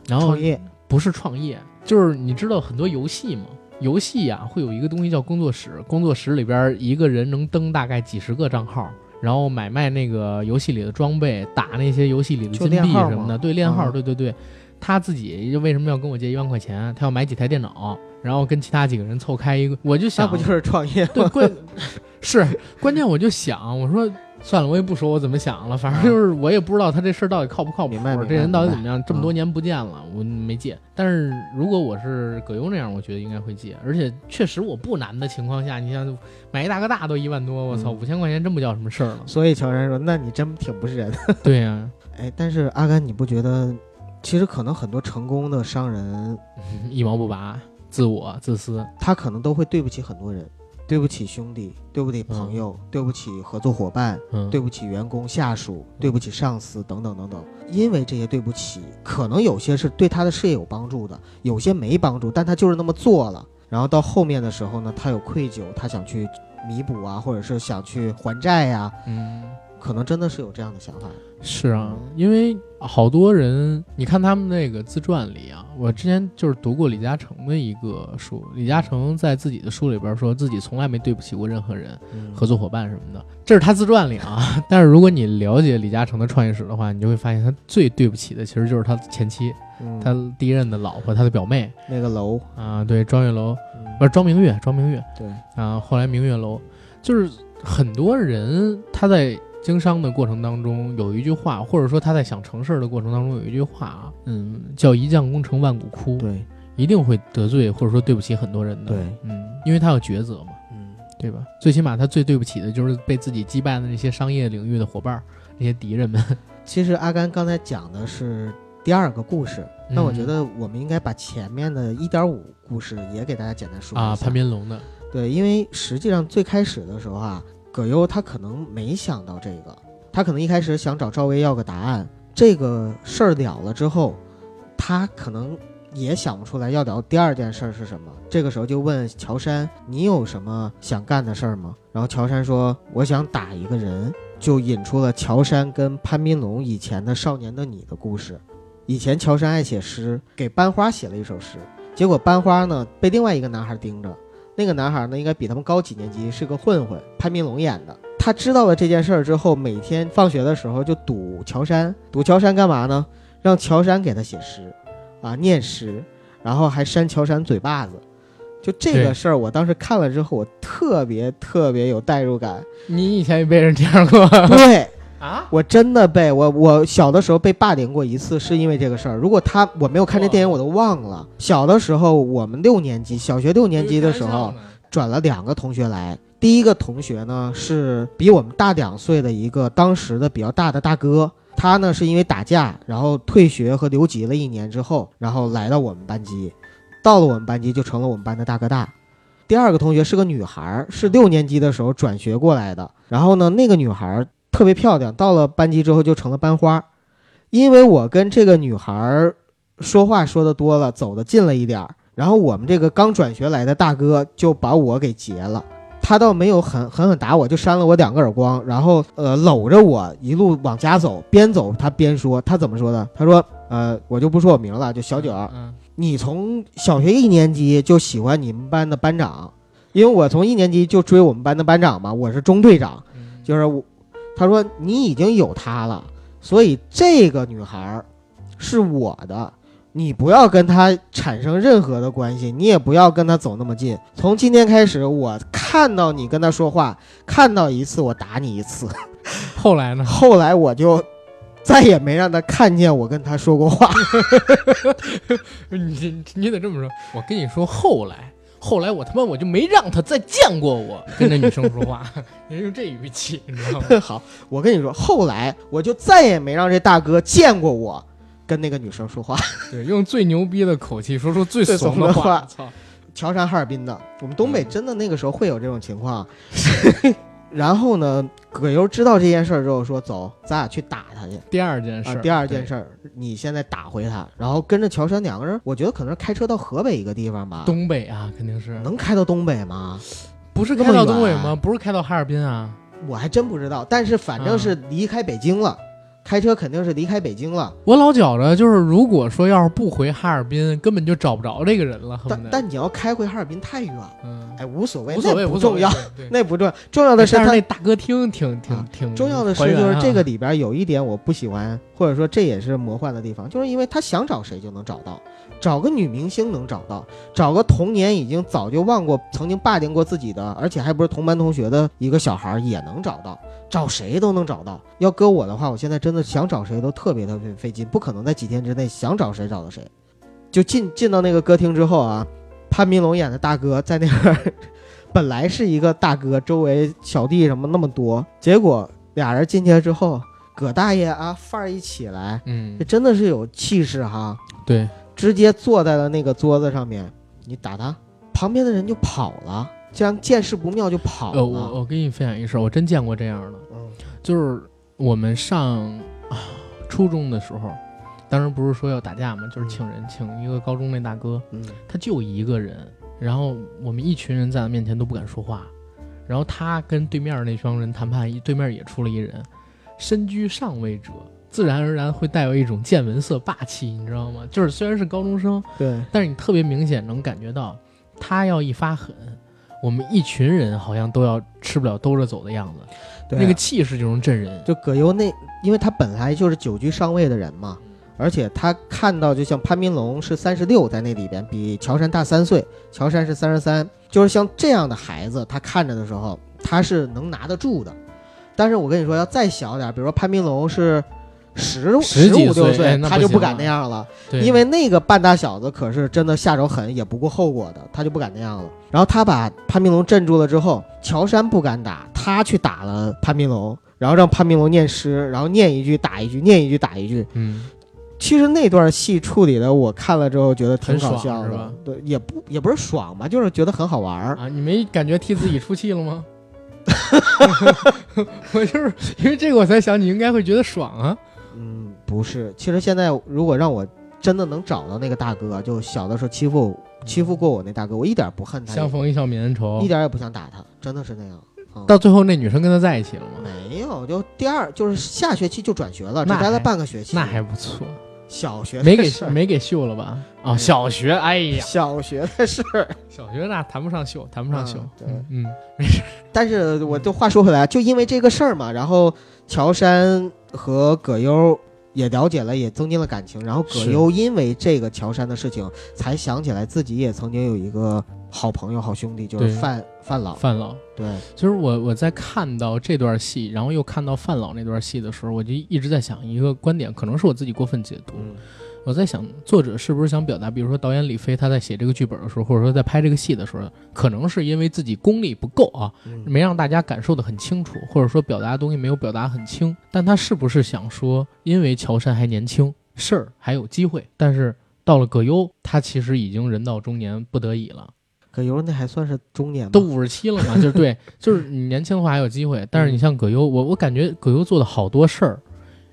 然后创业，不是创业，就是你知道很多游戏吗？游戏呀、会有一个东西叫工作室，工作室里边一个人能登大概几十个账号，然后买卖那个游戏里的装备，打那些游戏里的金币什么的，对，练号，啊对对对。他自己为什么要跟我借一万块钱？他要买几台电脑，然后跟其他几个人凑开一个，我就那想，不就是创业对，关 是关键，我就想，我说算了，我也不说我怎么想了，反正就是我也不知道他这事儿到底靠不靠谱明白明，白这人到底怎么样，这么多年不见了，我没借。但是如果我是葛优那样，我觉得应该会借，而且确实我不难的情况下，你像买一大哥大都一万多，我操，嗯五千块钱真不叫什么事儿了。所以乔杉说：“那你真挺不是人。对呀、”哎，但是阿甘，你不觉得，其实可能很多成功的商人，一毛不拔，自我自私，他可能都会对不起很多人，对不起兄弟，对不起朋友，对不起合作伙伴，嗯，对不起员工、下属，对不起上司，等等等等。因为这些对不起，可能有些是对他的事业有帮助的，有些没帮助，但他就是那么做了。然后到后面的时候呢，他有愧疚，他想去弥补啊，或者是想去还债呀、嗯。可能真的是有这样的想法。是啊，因为好多人，你看他们那个自传里啊，我之前就是读过李嘉诚的一个书，李嘉诚在自己的书里边说自己从来没对不起过任何人，嗯合作伙伴什么的，这是他自传里啊。但是如果你了解李嘉诚的创业史的话，你就会发现他最对不起的其实就是他前妻，嗯他第一任的老婆，他的表妹那个楼，啊，对，庄月楼嗯不是庄明月，庄明月对，啊，后来明月楼。就是很多人他在经商的过程当中有一句话，或者说他在想成事儿的过程当中有一句话啊，嗯，叫一将功成万骨枯，对一定会得罪或者说对不起很多人的，对，嗯，因为他要抉择嘛，嗯，对吧？最起码他最对不起的就是被自己击败的那些商业领域的伙伴儿，那些敌人们。其实阿甘刚才讲的是第二个故事，那我嗯觉得我们应该把前面的一点五故事也给大家简单说一下。啊，潘斌龙的，对，因为实际上最开始的时候啊，葛优他可能没想到这个，他可能一开始想找赵薇要个答案。这个事儿了了之后，他可能也想不出来要聊第二件事是什么。这个时候就问乔杉：“你有什么想干的事儿吗？”然后乔杉说：“我想打一个人。”就引出了乔杉跟潘斌龙以前的《少年的你》的故事。以前乔杉爱写诗，给班花写了一首诗，结果班花呢被另外一个男孩盯着。那个男孩呢，应该比他们高几年级，是个混混，潘斌龙演的。他知道了这件事儿之后，每天放学的时候就堵乔杉，堵乔杉干嘛呢？让乔杉给他写诗，啊，念诗，然后还扇乔杉嘴巴子。就这个事儿，我当时看了之后，我特别特别有代入感。你以前也被人这样过对啊？我真的被我我小的时候被霸凌过一次，是因为这个事儿。如果他我没有看这电影，我都忘了。小的时候，我们六年级，小学六年级的时候，转了两个同学来。第一个同学呢是比我们大两岁的一个当时的比较大的大哥，他呢是因为打架，然后退学和留级了一年之后，然后来到我们班级，到了我们班级就成了我们班的大哥大。第二个同学是个女孩，是六年级的时候转学过来的。然后呢，那个女孩特别漂亮，到了班级之后就成了班花。因为我跟这个女孩儿说话说的多了，走的近了一点儿，然后我们这个刚转学来的大哥就把我给劫了。他倒没有狠狠狠打我，就扇了我两个耳光，然后呃搂着我一路往家走，边走他边说，他怎么说的？他说呃我就不说我名了，就小九你从小学一年级就喜欢你们班的班长，因为我从一年级就追我们班的班长嘛，我是中队长，嗯就是我，他说你已经有她了，所以这个女孩儿是我的，你不要跟她产生任何的关系，你也不要跟她走那么近。从今天开始，我看到你跟她说话，看到一次我打你一次。后来呢？后来我就再也没让她看见我跟她说过话。你你得这么说。我跟你说，后来后来我他妈我就没让他再见过我跟那女生说话，人用这语气，你知道吗？好，我跟你说，后来我就再也没让这大哥见过我跟那个女生说话。对，用最牛逼的口气说出最最怂怂的话话。操！乔杉哈尔滨的，我们东北嗯真的那个时候会有这种情况。然后呢，葛优知道这件事儿之后说：“走，咱俩去打他去。第二件事啊，第二件事儿，你现在打回他，然后跟着乔杉两个人，我觉得可能是开车到河北一个地方吧。东北啊，肯定是能开到东北吗？不是开到东北吗？不是开到哈尔滨啊？我还真不知道，但是反正是离开北京了，开车肯定是离开北京了。我老觉着，就是如果说要是不回哈尔滨，根本就找不着这个人了。但但你要开回哈尔滨太远哎，无所谓，无所谓，不重要，，那不重要，重要的是他但是那大歌厅挺挺啊挺重要的是，就是这个里边有一点我不喜欢，或者说这也是魔幻的地方，就是因为他想找谁就能找到，找个女明星能找到，找个童年已经早就忘过、曾经霸凌过自己的，而且还不是同班同学的一个小孩也能找到，找谁都能找到。要搁我的话，我现在真的想找谁都特别特别费劲，不可能在几天之内想找谁找到谁。就进进到那个歌厅之后啊，潘斌龙演的大哥在那儿。本来是一个大哥，周围小弟什么那么多，结果俩人进去之后，葛大爷啊范儿一起来，嗯这，真的是有气势哈，对，直接坐在了那个桌子上面，你打他，旁边的人就跑了，这样见势不妙就跑了。呃，我我跟你分享一事儿，我真见过这样的，嗯就是我们上啊初中的时候，当时不是说要打架吗？就是请人，请一个高中那大哥，嗯他就一个人，然后我们一群人在他面前都不敢说话，然后他跟对面那帮人谈判，对面也出了一人，身居上位者，自然而然会带有一种见闻色霸气，你知道吗？就是虽然是高中生，对，但是你特别明显能感觉到，他要一发狠，我们一群人好像都要吃不了兜着走的样子，对那个气势就能震人。就葛优那，因为他本来就是久居上位的人嘛，而且他看到，就像潘斌龙是三十六，在那里边比乔杉大三岁，乔杉是三十三，就是像这样的孩子，他看着的时候，他是能拿得住的。但是我跟你说，要再小点儿，比如说潘斌龙是十十几五六岁哎他就不敢那样了。因为那个半大小子可是真的下手狠，也不顾后果的，他就不敢那样了。然后他把潘斌龙镇住了之后，乔杉不敢打，他去打了潘斌龙，然后让潘斌龙念诗，然后念一句打一句，念一句打一句。嗯，其实那段戏处理的，我看了之后觉得挺搞笑的，对，也不也不是爽吧，就是觉得很好玩儿。啊，你没感觉替自己出气了吗？我就是因为这个我才想，你应该会觉得爽啊。嗯，不是，其实现在如果让我真的能找到那个大哥，就小的时候欺负欺负过我那大哥，我一点不恨他，相逢一笑泯恩仇一，点儿也不想打他，真的是那样。嗯到最后那女生跟他在一起了吗？没有，就第二就是下学期就转学了，只待了半个学期。那还不错，小学没给没给秀了吧？啊，没小学，哎呀，小学的事儿。小学那谈不上秀，谈不上秀嗯。对嗯，但是我就话说回来，就因为这个事儿嘛，然后乔杉和葛优也了解了，也增进了感情。然后葛优因为这个乔杉的事情，才想起来自己也曾经有一个好朋友、好兄弟，就是范范老。范老。对，就是我我在看到这段戏，然后又看到范老那段戏的时候，我就一直在想一个观点，可能是我自己过分解读。嗯我在想，作者是不是想表达，比如说导演李飞他在写这个剧本的时候，或者说在拍这个戏的时候，可能是因为自己功力不够啊，嗯没让大家感受得很清楚，或者说表达的东西没有表达很清。但他是不是想说，因为乔杉还年轻，事儿还有机会，但是到了葛优，他其实已经人到中年，不得已了。葛优那还算是中年吗？都五十七了嘛，就是对，就是你年轻的话还有机会，但是你像葛优，我我感觉葛优做的好多事儿，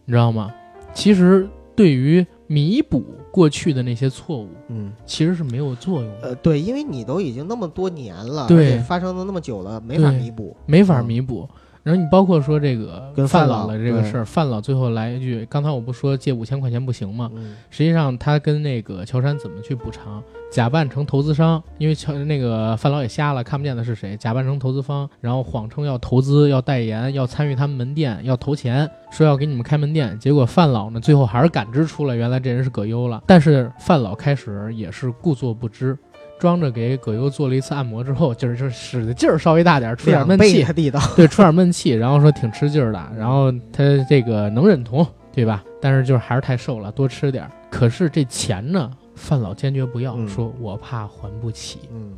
你知道吗？其实对于弥补过去的那些错误，嗯，其实是没有作用的，呃，对，因为你都已经那么多年了，对发生了那么久了，没法弥补。没法弥补。然后你包括说这个跟范范老的这个事儿，范老最后来一句，刚才我不说借五千块钱不行吗？嗯实际上他跟那个乔杉怎么去补偿？假扮成投资商，因为乔那个范老也瞎了，看不见的是谁，假扮成投资方，然后谎称要投资、要代言、要参与他们门店、要投钱，说要给你们开门店。结果范老呢，最后还是感知出来原来这人是葛优了。但是范老开始也是故作不知，装着给葛优做了一次按摩之后，就是就是使的劲儿稍微大点儿，出点两闷气，地道。对，出点闷气，然后说挺吃劲儿的，然后他这个能忍同，对吧？但是就是还是太瘦了，多吃点儿。可是这钱呢，范老坚决不要，嗯说我怕还不起。嗯，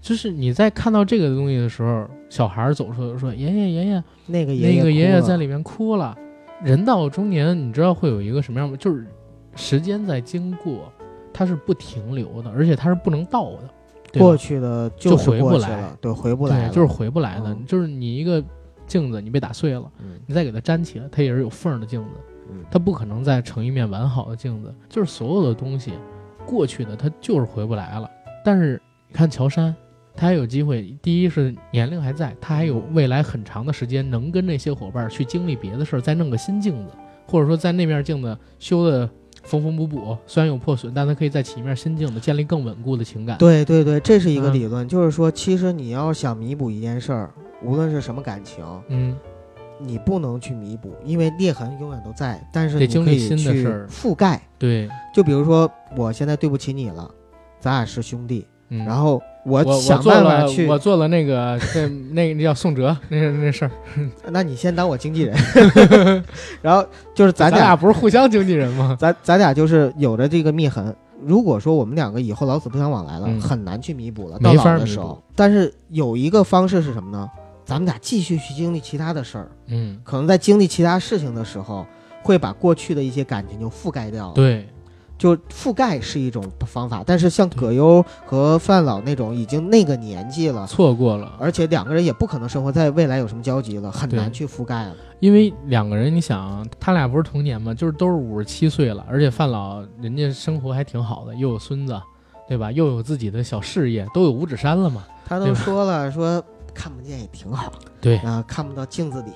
就是你在看到这个东西的时候，小孩儿走出来说：“爷爷，爷爷，那个那个爷爷哭了爷在里面哭了。”人到中年，你知道会有一个什么样吗？就是时间在经过，它是不停留的，而且它是不能倒的，对过去的就是回不来了，对，回不来了，就是回不来的。嗯就是你一个镜子，你被打碎了。嗯你再给它粘起来，它也是有缝儿的镜子，嗯它不可能再成一面完好的镜子。就是所有的东西，过去的它就是回不来了。但是你看乔杉，他还有机会，第一是年龄还在，他还有未来很长的时间能跟那些伙伴去经历别的事儿，再弄个新镜子，或者说在那面镜子修的缝缝补补，虽然有破损，但它可以再起一面新镜子，建立更稳固的情感。对对对，这是一个嗯理论，就是说，其实你要想弥补一件事儿，无论是什么感情，嗯，你不能去弥补，因为裂痕永远都在，但是你可以经历新的去事儿覆盖。对，就比如说，我现在对不起你了，咱俩是兄弟，嗯，然后我我想办法去，我做了那个那那个叫宋哲那那事儿，那你先当我经纪人，然后就是咱咱俩不是互相经纪人吗？咱咱俩就是有着这个密痕。如果说我们两个以后老死不相往来了，嗯很难去弥补了。没到老的时候但是有一个方式是什么呢？咱们俩继续去经历其他的事儿，嗯，可能在经历其他事情的时候，会把过去的一些感情就覆盖掉了。对，就覆盖是一种方法，但是像葛优和范老那种已经那个年纪了，错过了，而且两个人也不可能生活在未来有什么交集了，很难去覆盖了。因为两个人，你想，他俩不是同年吗？就是都是五十七岁了，而且范老人家生活还挺好的，又有孙子，对吧？又有自己的小事业，都有五指山了嘛。他都说了，说看不见也挺好，对，啊、看不到镜子里。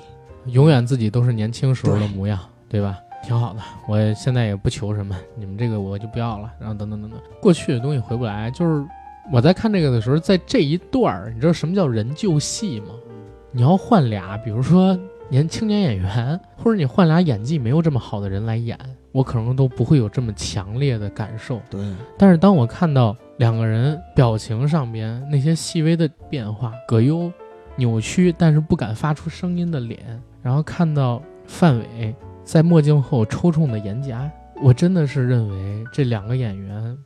永远自己都是年轻时候的模样，对吧？挺好的，我现在也不求什么，你们这个我就不要了，然后等等等等，过去的东西回不来。就是我在看这个的时候，在这一段儿，你知道什么叫人救戏吗？你要换俩，比如说年青年演员，或者你换俩演技没有这么好的人来演，我可能都不会有这么强烈的感受。对，但是当我看到两个人表情上边那些细微的变化，葛优扭曲但是不敢发出声音的脸，然后看到范伟在墨镜后抽搐的眼颊，我真的是认为这两个演员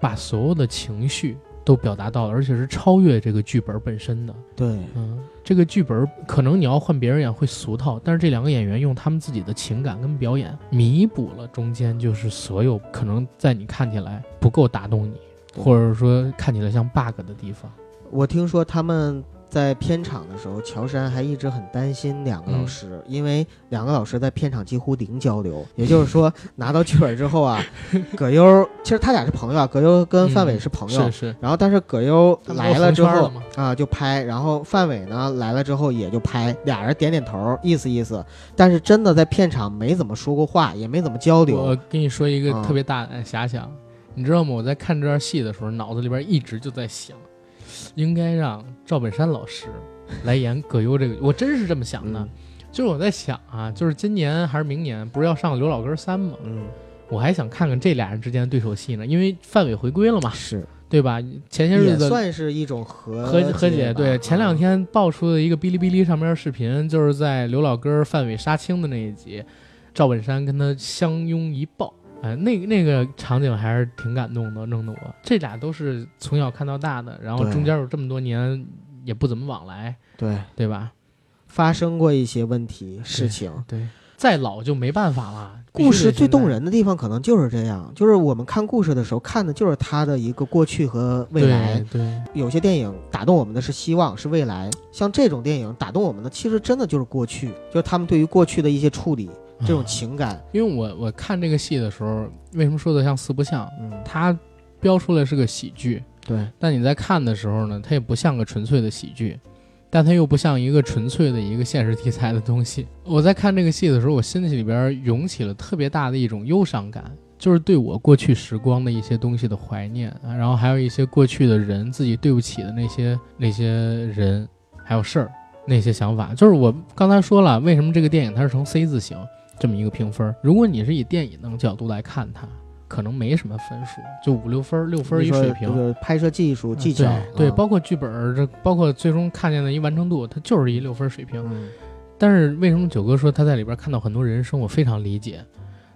把所有的情绪都表达到了，而且是超越这个剧本本身的。对，嗯，这个剧本可能你要换别人演会俗套，但是这两个演员用他们自己的情感跟表演弥补了中间就是所有可能在你看起来不够打动你，或者说看起来像 bug 的地方。我听说他们在片场的时候，乔杉还一直很担心两个老师，因为两个老师在片场几乎零交流。也就是说，拿到剧本之后啊，葛优其实他俩是朋友啊，葛优跟范伟是朋友。是是。然后，但是葛优来了之后了啊，就拍；然后范伟呢来了之后也就拍，俩人点点头，意思意思。但是真的在片场没怎么说过话，也没怎么交流。我跟你说一个特别大的遐想，你知道吗？我在看这段戏的时候，脑子里边一直就在想。应该让赵本山老师来演葛优这个，我真是这么想的。就是我在想啊，就是今年还是明年，不是要上《刘老根三》吗？嗯，我还想看看这俩人之间的对手戏呢，因为范伟回归了嘛，是对吧？前些日子算是一种和和和解。对，前两天爆出的一个哔哩哔哩上面的视频，就是在刘老根范伟杀青的那一集，赵本山跟他相拥一抱。哎，那那个场景还是挺感动的，弄得我这俩都是从小看到大的，然后中间有这么多年也不怎么往来，对对吧？发生过一些问题事情，对，再老就没办法了。故事最动人的地方可能就是这样，就是我们看故事的时候看的就是他的一个过去和未来。对，有些电影打动我们的是希望，是未来；像这种电影打动我们的，其实真的就是过去，就是他们对于过去的一些处理。这种情感，因为我我看这个戏的时候，为什么说的像四不像？嗯，它标出来是个喜剧，对。但你在看的时候呢，它也不像个纯粹的喜剧，但它又不像一个纯粹的一个现实题材的东西。我在看这个戏的时候，我心里边涌起了特别大的一种忧伤感，就是对我过去时光的一些东西的怀念，然后还有一些过去的人自己对不起的那些那些人还有事儿那些想法。就是我刚才说了，为什么这个电影它是呈 C 字形？这么一个评分，如果你是以电影的角度来看它，可能没什么分数，就五六分、六分一水平。这个拍摄技术技巧，对，包括剧本，这包括最终看见的一完成度，它就是一六分水平。但是为什么九哥说他在里边看到很多人生，我非常理解，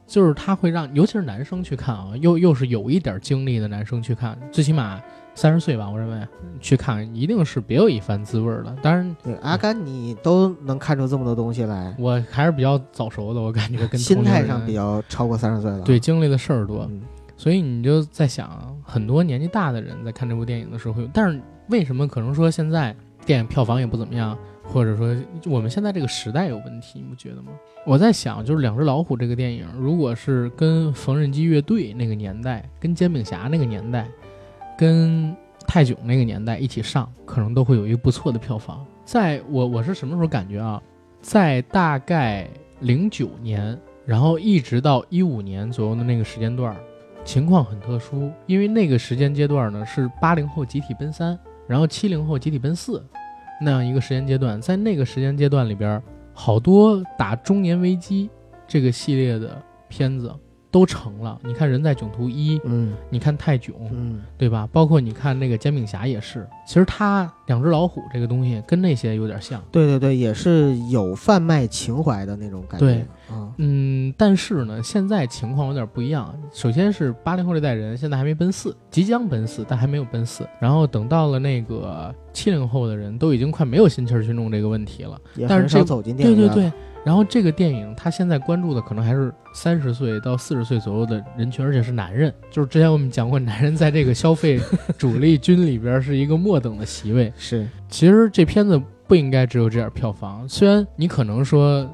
就是他会让，尤其是男生去看啊，又又是有一点经历的男生去看，最起码。三十岁吧，我认为去看一定是别有一番滋味的。当然，对阿甘，你都能看出这么多东西来，我还是比较早熟的。我感觉跟心态上比较超过三十岁了。对，经历的事儿多，所以你就在想，很多年纪大的人在看这部电影的时候，但是为什么可能说现在电影票房也不怎么样，或者说我们现在这个时代有问题，你不觉得吗？我在想，就是《两只老虎》这个电影，如果是跟缝纫机乐队那个年代，跟煎饼侠那个年代。跟泰囧那个年代一起上，可能都会有一个不错的票房。在我我是什么时候感觉啊？在大概零九年，然后一直到一五年左右的那个时间段，情况很特殊，因为那个时间阶段呢是八零后集体奔三，然后七零后集体奔四，那样一个时间阶段，在那个时间阶段里边，好多打中年危机这个系列的片子。都成了，你看人在囧途一，嗯，你看泰囧，嗯，对吧？包括你看那个煎饼侠也是，其实他两只老虎这个东西跟那些有点像，对对对，也是有贩卖情怀的那种感觉，对，嗯，但是呢，现在情况有点不一样。首先是八零后这代人现在还没奔四，即将奔四，但还没有奔四。然后等到了那个七零后的人都已经快没有心气儿去弄这个问题了，但是这走进电影对对对。然后这个电影，他现在关注的可能还是三十岁到四十岁左右的人群，而且是男人。就是之前我们讲过，男人在这个消费主力 军里边是一个末等的席位。是，其实这片子不应该只有这点票房。虽然你可能说，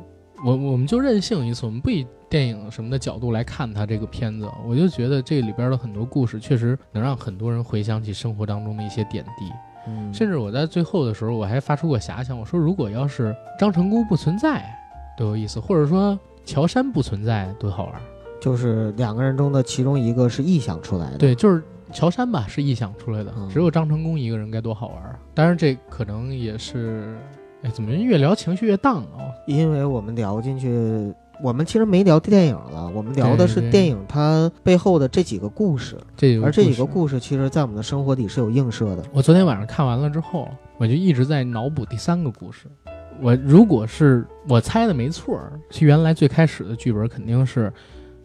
我我们就任性一次，我们不以电影什么的角度来看它这个片子，我就觉得这里边的很多故事确实能让很多人回想起生活当中的一些点滴。嗯，甚至我在最后的时候，我还发出过遐想，我说如果要是张成功不存在。多有意思，或者说乔杉不存在多好玩，就是两个人中的其中一个是臆想出来的。对，就是乔杉吧，是臆想出来的。只有张成功一个人该多好玩啊。当然，这可能也是，哎，怎么越聊情绪越荡啊？因为我们聊进去。我们其实没聊电影了，我们聊的是电影它背后的这几个故事。这而这几个故事，其实，在我们的生活里是有映射的。我昨天晚上看完了之后，我就一直在脑补第三个故事。我如果是我猜的没错儿，是原来最开始的剧本肯定是，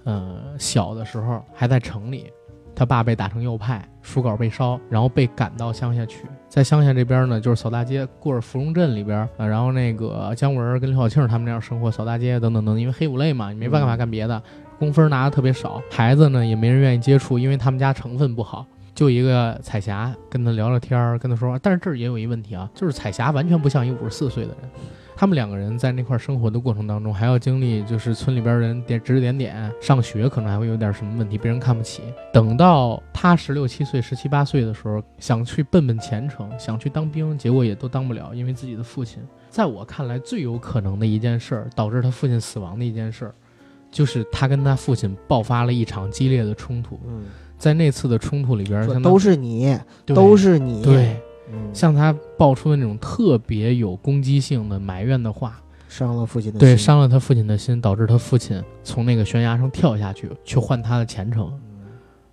呃，小的时候还在城里，他爸被打成右派，书稿被烧，然后被赶到乡下去，在乡下这边呢，就是扫大街，过着芙蓉镇里边啊，然后那个姜文跟刘晓庆他们那样生活，扫大街等等等，因为黑五类嘛，你没办法干别的，工分拿的特别少，孩子呢也没人愿意接触，因为他们家成分不好。就一个彩霞跟他聊聊天儿，跟他说，但是这儿也有一问题啊，就是彩霞完全不像一五十四岁的人。他们两个人在那块生活的过程当中，还要经历就是村里边人点指指点点，上学可能还会有点什么问题，被人看不起。等到他十六七岁、十七八岁的时候，想去奔奔前程，想去当兵，结果也都当不了，因为自己的父亲。在我看来，最有可能的一件事，导致他父亲死亡的一件事，就是他跟他父亲爆发了一场激烈的冲突。嗯，在那次的冲突里边，都是你，都是你，对，嗯，向他爆出的那种特别有攻击性的埋怨的话，伤了父亲的心对，伤了他父亲的心，导致他父亲从那个悬崖上跳下去，去换他的前程，嗯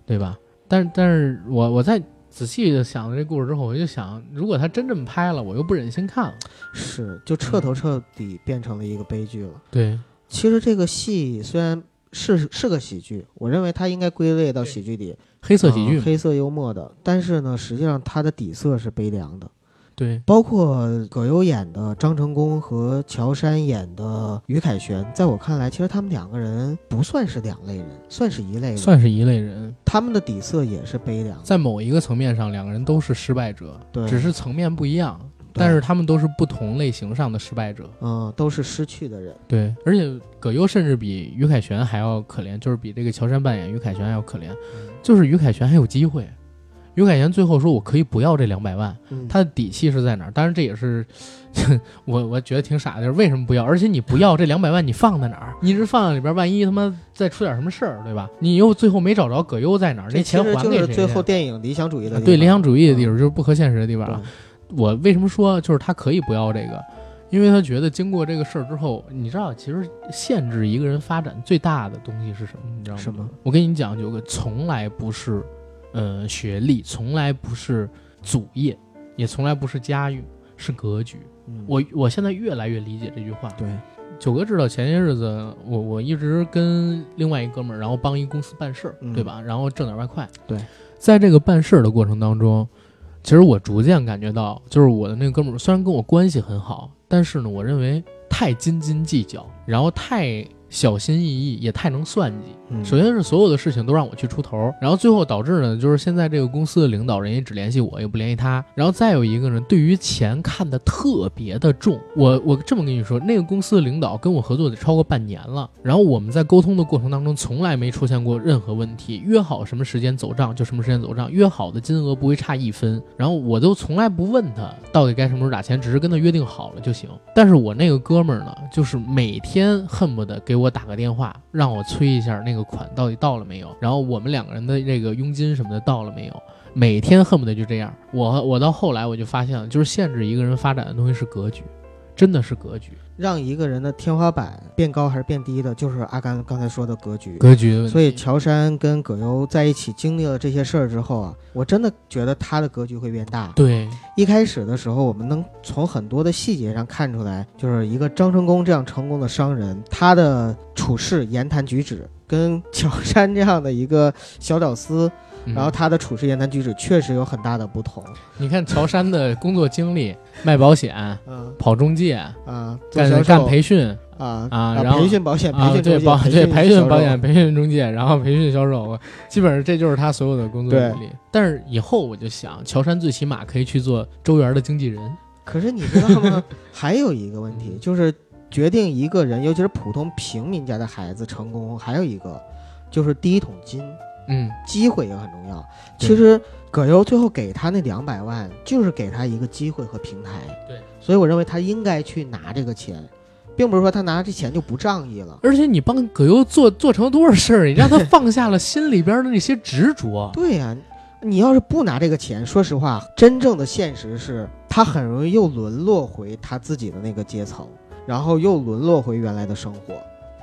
对吧？但是，但是我我在仔细的想了这故事之后，我就想，如果他真这么拍了，我又不忍心看了。是就彻头彻底变成了一个悲剧了。对，其实这个戏虽然是是个喜剧，我认为它应该归类到喜剧里，黑色喜剧黑色幽默的，但是呢，实际上它的底色是悲凉的。对，包括葛优演的张成功和乔杉演的于凯旋，在我看来，其实他们两个人不算是两类人，算是一类人。算是一类人，他们的底色也是悲凉的，在某一个层面上，两个人都是失败者，对，只是层面不一样，对但是他们都是不同类型上的失败者。嗯，都是失去的人。对，而且葛优甚至比于凯旋还要可怜，就是比这个乔杉扮演于凯旋还要可怜，就是于凯旋还有机会。于凯旋最后说：“我可以不要这两百万。”嗯，他的底气是在哪儿？当然，这也是 我我觉得挺傻的，就是为什么不要？而且你不要这两百万，你放在哪儿？你一直放在里边，万一他妈再出点什么事儿，对吧？你又最后没找着葛优在哪儿，那钱还给谁去最后电影理想主义的地方对理想主义的地嗯方，就是不合现实的地方啊。我为什么说就是他可以不要这个？因为他觉得经过这个事儿之后，你知道，其实限制一个人发展最大的东西是什么？你知道吗？什么？我跟你讲，九哥，从来不是，呃，学历，从来不是祖业，也从来不是家运，是格局。嗯我我现在越来越理解这句话。对，九哥知道前些日子我我一直跟另外一哥们儿，然后帮一公司办事儿，嗯对吧？然后挣点外快。对，在这个办事儿的过程当中，其实我逐渐感觉到，就是我的那个哥们儿虽然跟我关系很好，但是呢，我认为太斤斤计较，然后太小心翼翼，也太能算计。首先是所有的事情都让我去出头，然后最后导致呢，就是现在这个公司的领导人也只联系我，也不联系他。然后再有一个呢，对于钱看得特别的重。我我这么跟你说，那个公司的领导跟我合作得超过半年了，然后我们在沟通的过程当中从来没出现过任何问题，约好什么时间走账就什么时间走账，约好的金额不会差一分。然后我都从来不问他到底该什么时候打钱，只是跟他约定好了就行。但是我那个哥们儿呢，就是每天恨不得给我打个电话，让我催一下那个款到底到了没有，然后我们两个人的这个佣金什么的到了没有，每天恨不得就这样。我我到后来我就发现了，就是限制一个人发展的东西是格局，真的是格局，让一个人的天花板变高还是变低的，就是阿甘刚才说的格局。格局。所以乔杉跟葛优在一起经历了这些事儿之后啊，我真的觉得他的格局会变大。对一开始的时候，我们能从很多的细节上看出来，就是一个张成功这样成功的商人，他的处事、言谈举止，跟乔杉这样的一个小屌丝，嗯然后他的处事、言谈举止确实有很大的不同。你看乔杉的工作经历，卖保险、嗯跑中介、啊，做干干培训啊啊然后培训保险、培训，对训中介保对培训保险、培训中介，然后培训销售，我基本上这就是他所有的工作经历。但是以后我就想，乔杉最起码可以去做周元的经纪人。可是你知道吗？还有一个问题就是，决定一个人，尤其是普通平民家的孩子成功，还有一个就是第一桶金，嗯，机会也很重要。其实葛优最后给他那两百万，就是给他一个机会和平台。对，所以我认为他应该去拿这个钱，并不是说他拿这钱就不仗义了。而且你帮葛优做做成多少事儿，你让他放下了心里边的那些执着。对呀、你要是不拿这个钱，说实话，真正的现实是他很容易又沦落回他自己的那个阶层，然后又沦落回原来的生活，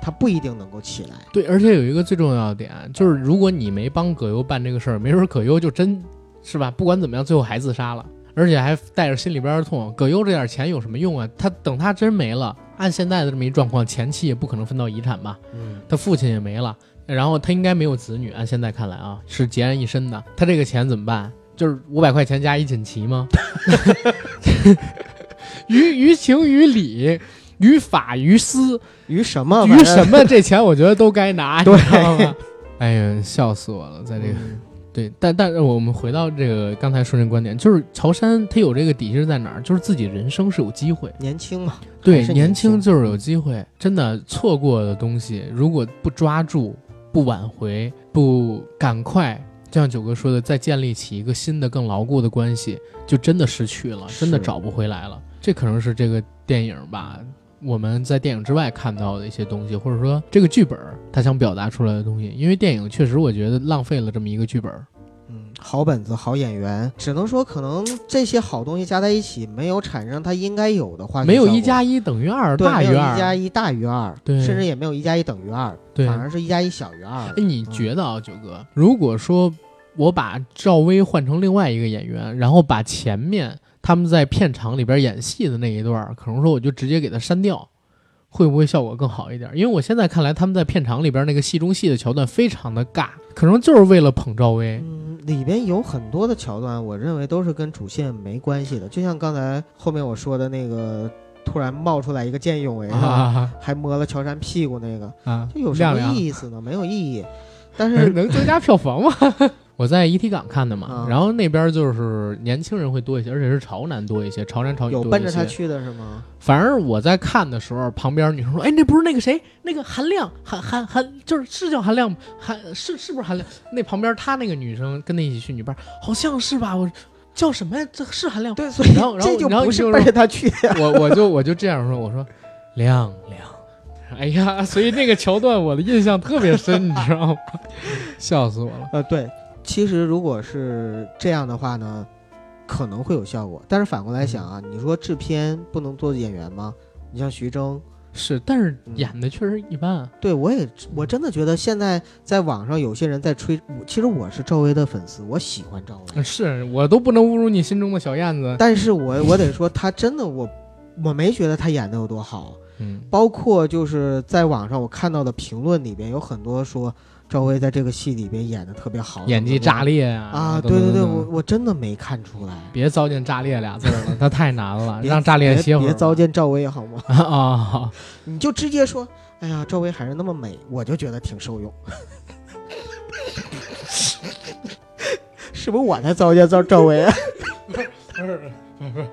他不一定能够起来。对，而且有一个最重要的点，就是如果你没帮葛优办这个事儿，没准葛优就真是吧，不管怎么样，最后还自杀了。而且还带着心里边的痛。葛优这点钱有什么用啊？他等他真没了，按现在的这么一状况，前妻也不可能分到遗产吧？嗯，他父亲也没了，然后他应该没有子女，按现在看来啊，是孑然一身的。他这个钱怎么办？就是五百块钱加一锦旗吗？于于情于理，于法于私，于什么？于什么？这钱我觉得都该拿，对 你知道吗？哎呀，笑死我了，在这个。嗯对，但但是我们回到这个刚才说那观点，就是乔杉他有这个底气是在哪儿？就是自己人生是有机会，年轻嘛，对，年轻就是有机会。真的错过的东西，如果不抓住、不挽回、不赶快，就像九哥说的，再建立起一个新的、更牢固的关系，就真的失去了，真的找不回来了。这可能是这个电影吧。我们在电影之外看到的一些东西，或者说这个剧本儿他想表达出来的东西，因为电影确实我觉得浪费了这么一个剧本儿。嗯，好本子、好演员，只能说可能这些好东西加在一起，没有产生它应该有的化学没有一加一等于二大于二，一加一大于二，对甚至也没有一加一等于二，对反而是一加一小于二。哎，你觉得啊，九哥，如果说我把赵薇换成另外一个演员，然后把前面他们在片场里边演戏的那一段，可能说我就直接给它删掉，会不会效果更好一点？因为我现在看来，他们在片场里边那个戏中戏的桥段非常的尬，可能就是为了捧赵薇。嗯，里边有很多的桥段，我认为都是跟主线没关系的，就像刚才后面我说的那个，突然冒出来一个见义勇为，啊还摸了乔杉屁股那个，啊！这有什么意思呢？没有意义。但是 能增加票房吗？我在遗体港看的嘛，啊然后那边就是年轻人会多一些，而且是潮男多一些，潮男潮女多一些。有奔着他去的是吗？反正我在看的时候，旁边女生说：“哎，那不是那个谁，那个韩亮，韩韩韩，就是是叫韩亮吗？韩是是不是韩亮？那旁边他那个女生跟他一起去女伴，好像是吧？我叫什么呀？这是韩亮？对，所以然后然后这就不是然后你就奔着他去的。我我就我就这样说，我说亮亮，哎呀，所以那个桥段我的印象特别深，你知道吗？笑死我了。呃，对，其实如果是这样的话呢，可能会有效果。但是反过来想啊，你说制片不能做演员吗？你像徐峥，是，但是嗯演的确实一般啊。对我也我真的觉得现在在网上有些人在吹，其实我是赵薇的粉丝，我喜欢赵薇，是我都不能侮辱你心中的小燕子。但是我我得说，她真的我我没觉得她演的有多好。嗯，包括就是在网上我看到的评论里边有很多说赵薇在这个戏里边演的特别好，演技炸裂裂啊！啊！对对对，我我真的没看出来。别糟践“炸裂”俩字儿了，它太难了，让炸裂别歇会儿。别糟践赵薇好吗？啊你就直接说，哎呀，赵薇还是那么美，我就觉得挺受用。是不是我在糟践赵赵薇啊？不是，不是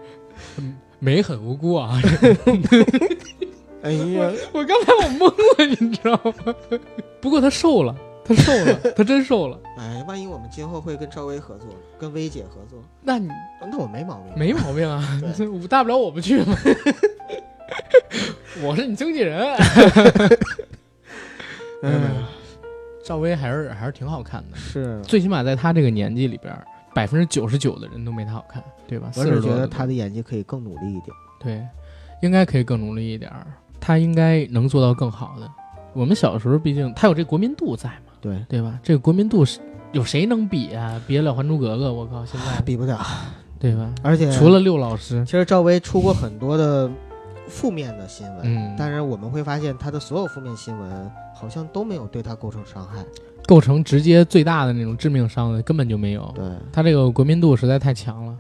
美很无辜啊！哎呀，我刚才我懵了，你知道吗？不过他瘦了，他瘦了，他真瘦了。哎，万一我们今后会跟赵薇合作，跟薇姐合作，那你那我没毛病。没毛病啊对，这大不了我不去嘛。我是你经纪人。赵薇还是还是挺好看的，是，最起码在她这个年纪里边，百分之九十九的人都没她好看，对吧我只觉得她的演技可以更努力一点。对，应该可以更努力一点儿，她应该能做到更好的。我们小时候毕竟他有这国民度在嘛，对，对吧？这个国民度是有谁能比啊？比得了《还珠格格》？我靠，现在比不了。对吧？而且除了六老师，其实赵薇出过很多的负面的新闻，嗯，但是我们会发现她的所有负面新闻好像都没有对她构成伤害。构成直接最大的那种致命伤的根本就没有。对，他这个国民度实在太强了，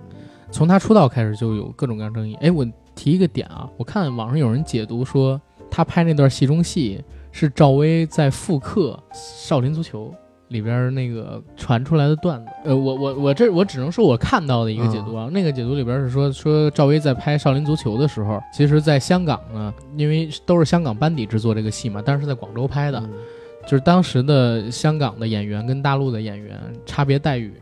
从他出道开始就有各种各样争议。哎，我提一个点啊，我看网上有人解读说，他拍那段戏中戏是赵薇在复刻《少林足球》里边那个传出来的段子。呃，我我我这我只能说我看到的一个解读啊，那个解读里边是说说赵薇在拍《少林足球》的时候，其实在香港呢，因为都是香港班底制作这个戏嘛，但是是在广州拍的，嗯就是当时的香港的演员跟大陆的演员差别待遇。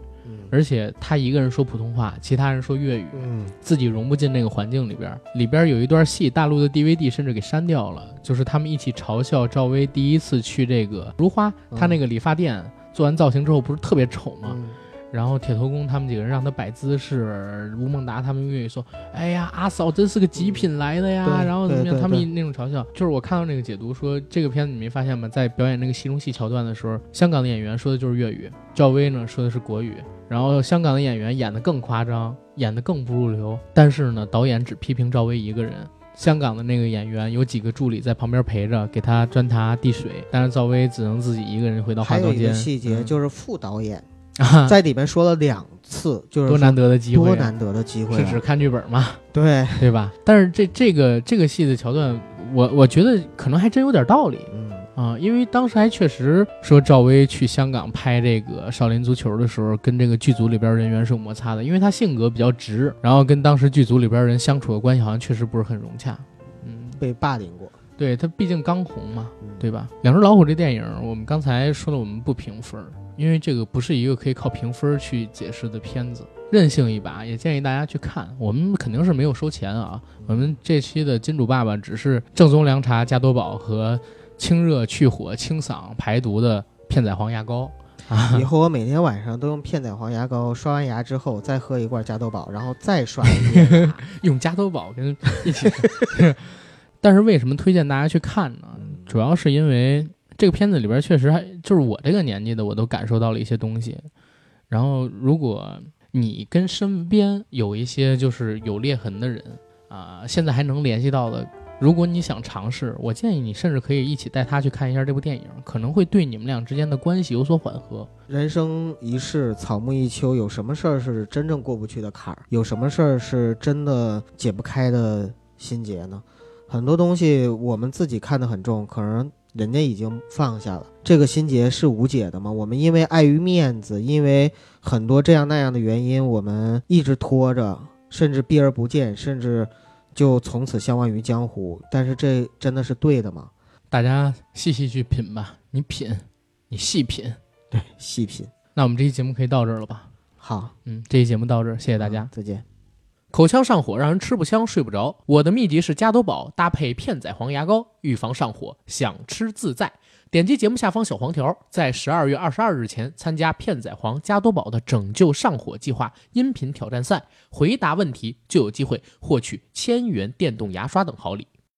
嗯而且他一个人说普通话，其他人说粤语，嗯自己融不进那个环境里边儿。里边儿有一段戏，大陆的 DVD 甚至给删掉了，就是他们一起嘲笑赵薇第一次去这个如花，她那个理发店做完造型之后不是特别丑吗？嗯然后铁头功他们几个人让他摆姿势，吴孟达他们粤语说：“哎呀，阿嫂真是个极品来的呀。”对然后怎么样？他们那种嘲笑，就是我看到那个解读说，这个片子你没发现吗？在表演那个戏中戏桥段的时候，香港的演员说的就是粤语，赵薇呢说的是国语，然后香港的演员演得更夸张，演得更不入流，但是呢，导演只批评赵薇一个人。香港的那个演员有几个助理在旁边陪着，给他端茶递水，但是赵薇只能自己一个人回到化还有一个妆间。细节嗯。就是副导演啊，在里面说了两次，就是多难得的机会啊，多难得的机会啊，是只看剧本嘛，对，对吧？但是这这个这个戏的桥段，我我觉得可能还真有点道理。嗯，啊，因为当时还确实说赵薇去香港拍这个《少林足球》的时候，跟这个剧组里边人员是有摩擦的，因为她性格比较直，然后跟当时剧组里边人相处的关系好像确实不是很融洽。嗯，被霸凌过，对她毕竟刚红嘛，嗯对吧？《两只老虎》这电影，我们刚才说了，我们不评分，因为这个不是一个可以靠评分去解释的片子。任性一把，也建议大家去看。我们肯定是没有收钱啊，我们这期的金主爸爸只是正宗凉茶加多宝和清热去火、清嗓排毒的片仔癀牙膏啊以。后我每天晚上都用片仔癀牙膏刷完牙之后，再喝一罐加多宝，然后再刷一遍。用加多宝跟一起。但是为什么推荐大家去看呢？主要是因为这个片子里边确实还就是我这个年纪的，我都感受到了一些东西。然后，如果你跟身边有一些就是有裂痕的人啊、现在还能联系到的，如果你想尝试，我建议你甚至可以一起带他去看一下这部电影，可能会对你们俩之间的关系有所缓和。人生一世，草木一秋，有什么事儿是真正过不去的坎儿？有什么事儿是真的解不开的心结呢？很多东西我们自己看得很重，可能人家已经放下了。这个心结是无解的吗？我们因为碍于面子，因为很多这样那样的原因，我们一直拖着，甚至避而不见，甚至就从此相忘于江湖。但是这真的是对的吗？大家细细去品吧，你品，你细品。对细品。那我们这期节目可以到这儿了吧？好，嗯，这期节目到这儿，谢谢大家。再见。口腔上火让人吃不香睡不着，我的秘籍是加多宝搭配片仔癀牙膏，预防上火，想吃自在。点击节目下方小黄条，在十二月二十二日前参加片仔癀加多宝的拯救上火计划音频挑战赛，回答问题就有机会获取千元电动牙刷等好礼。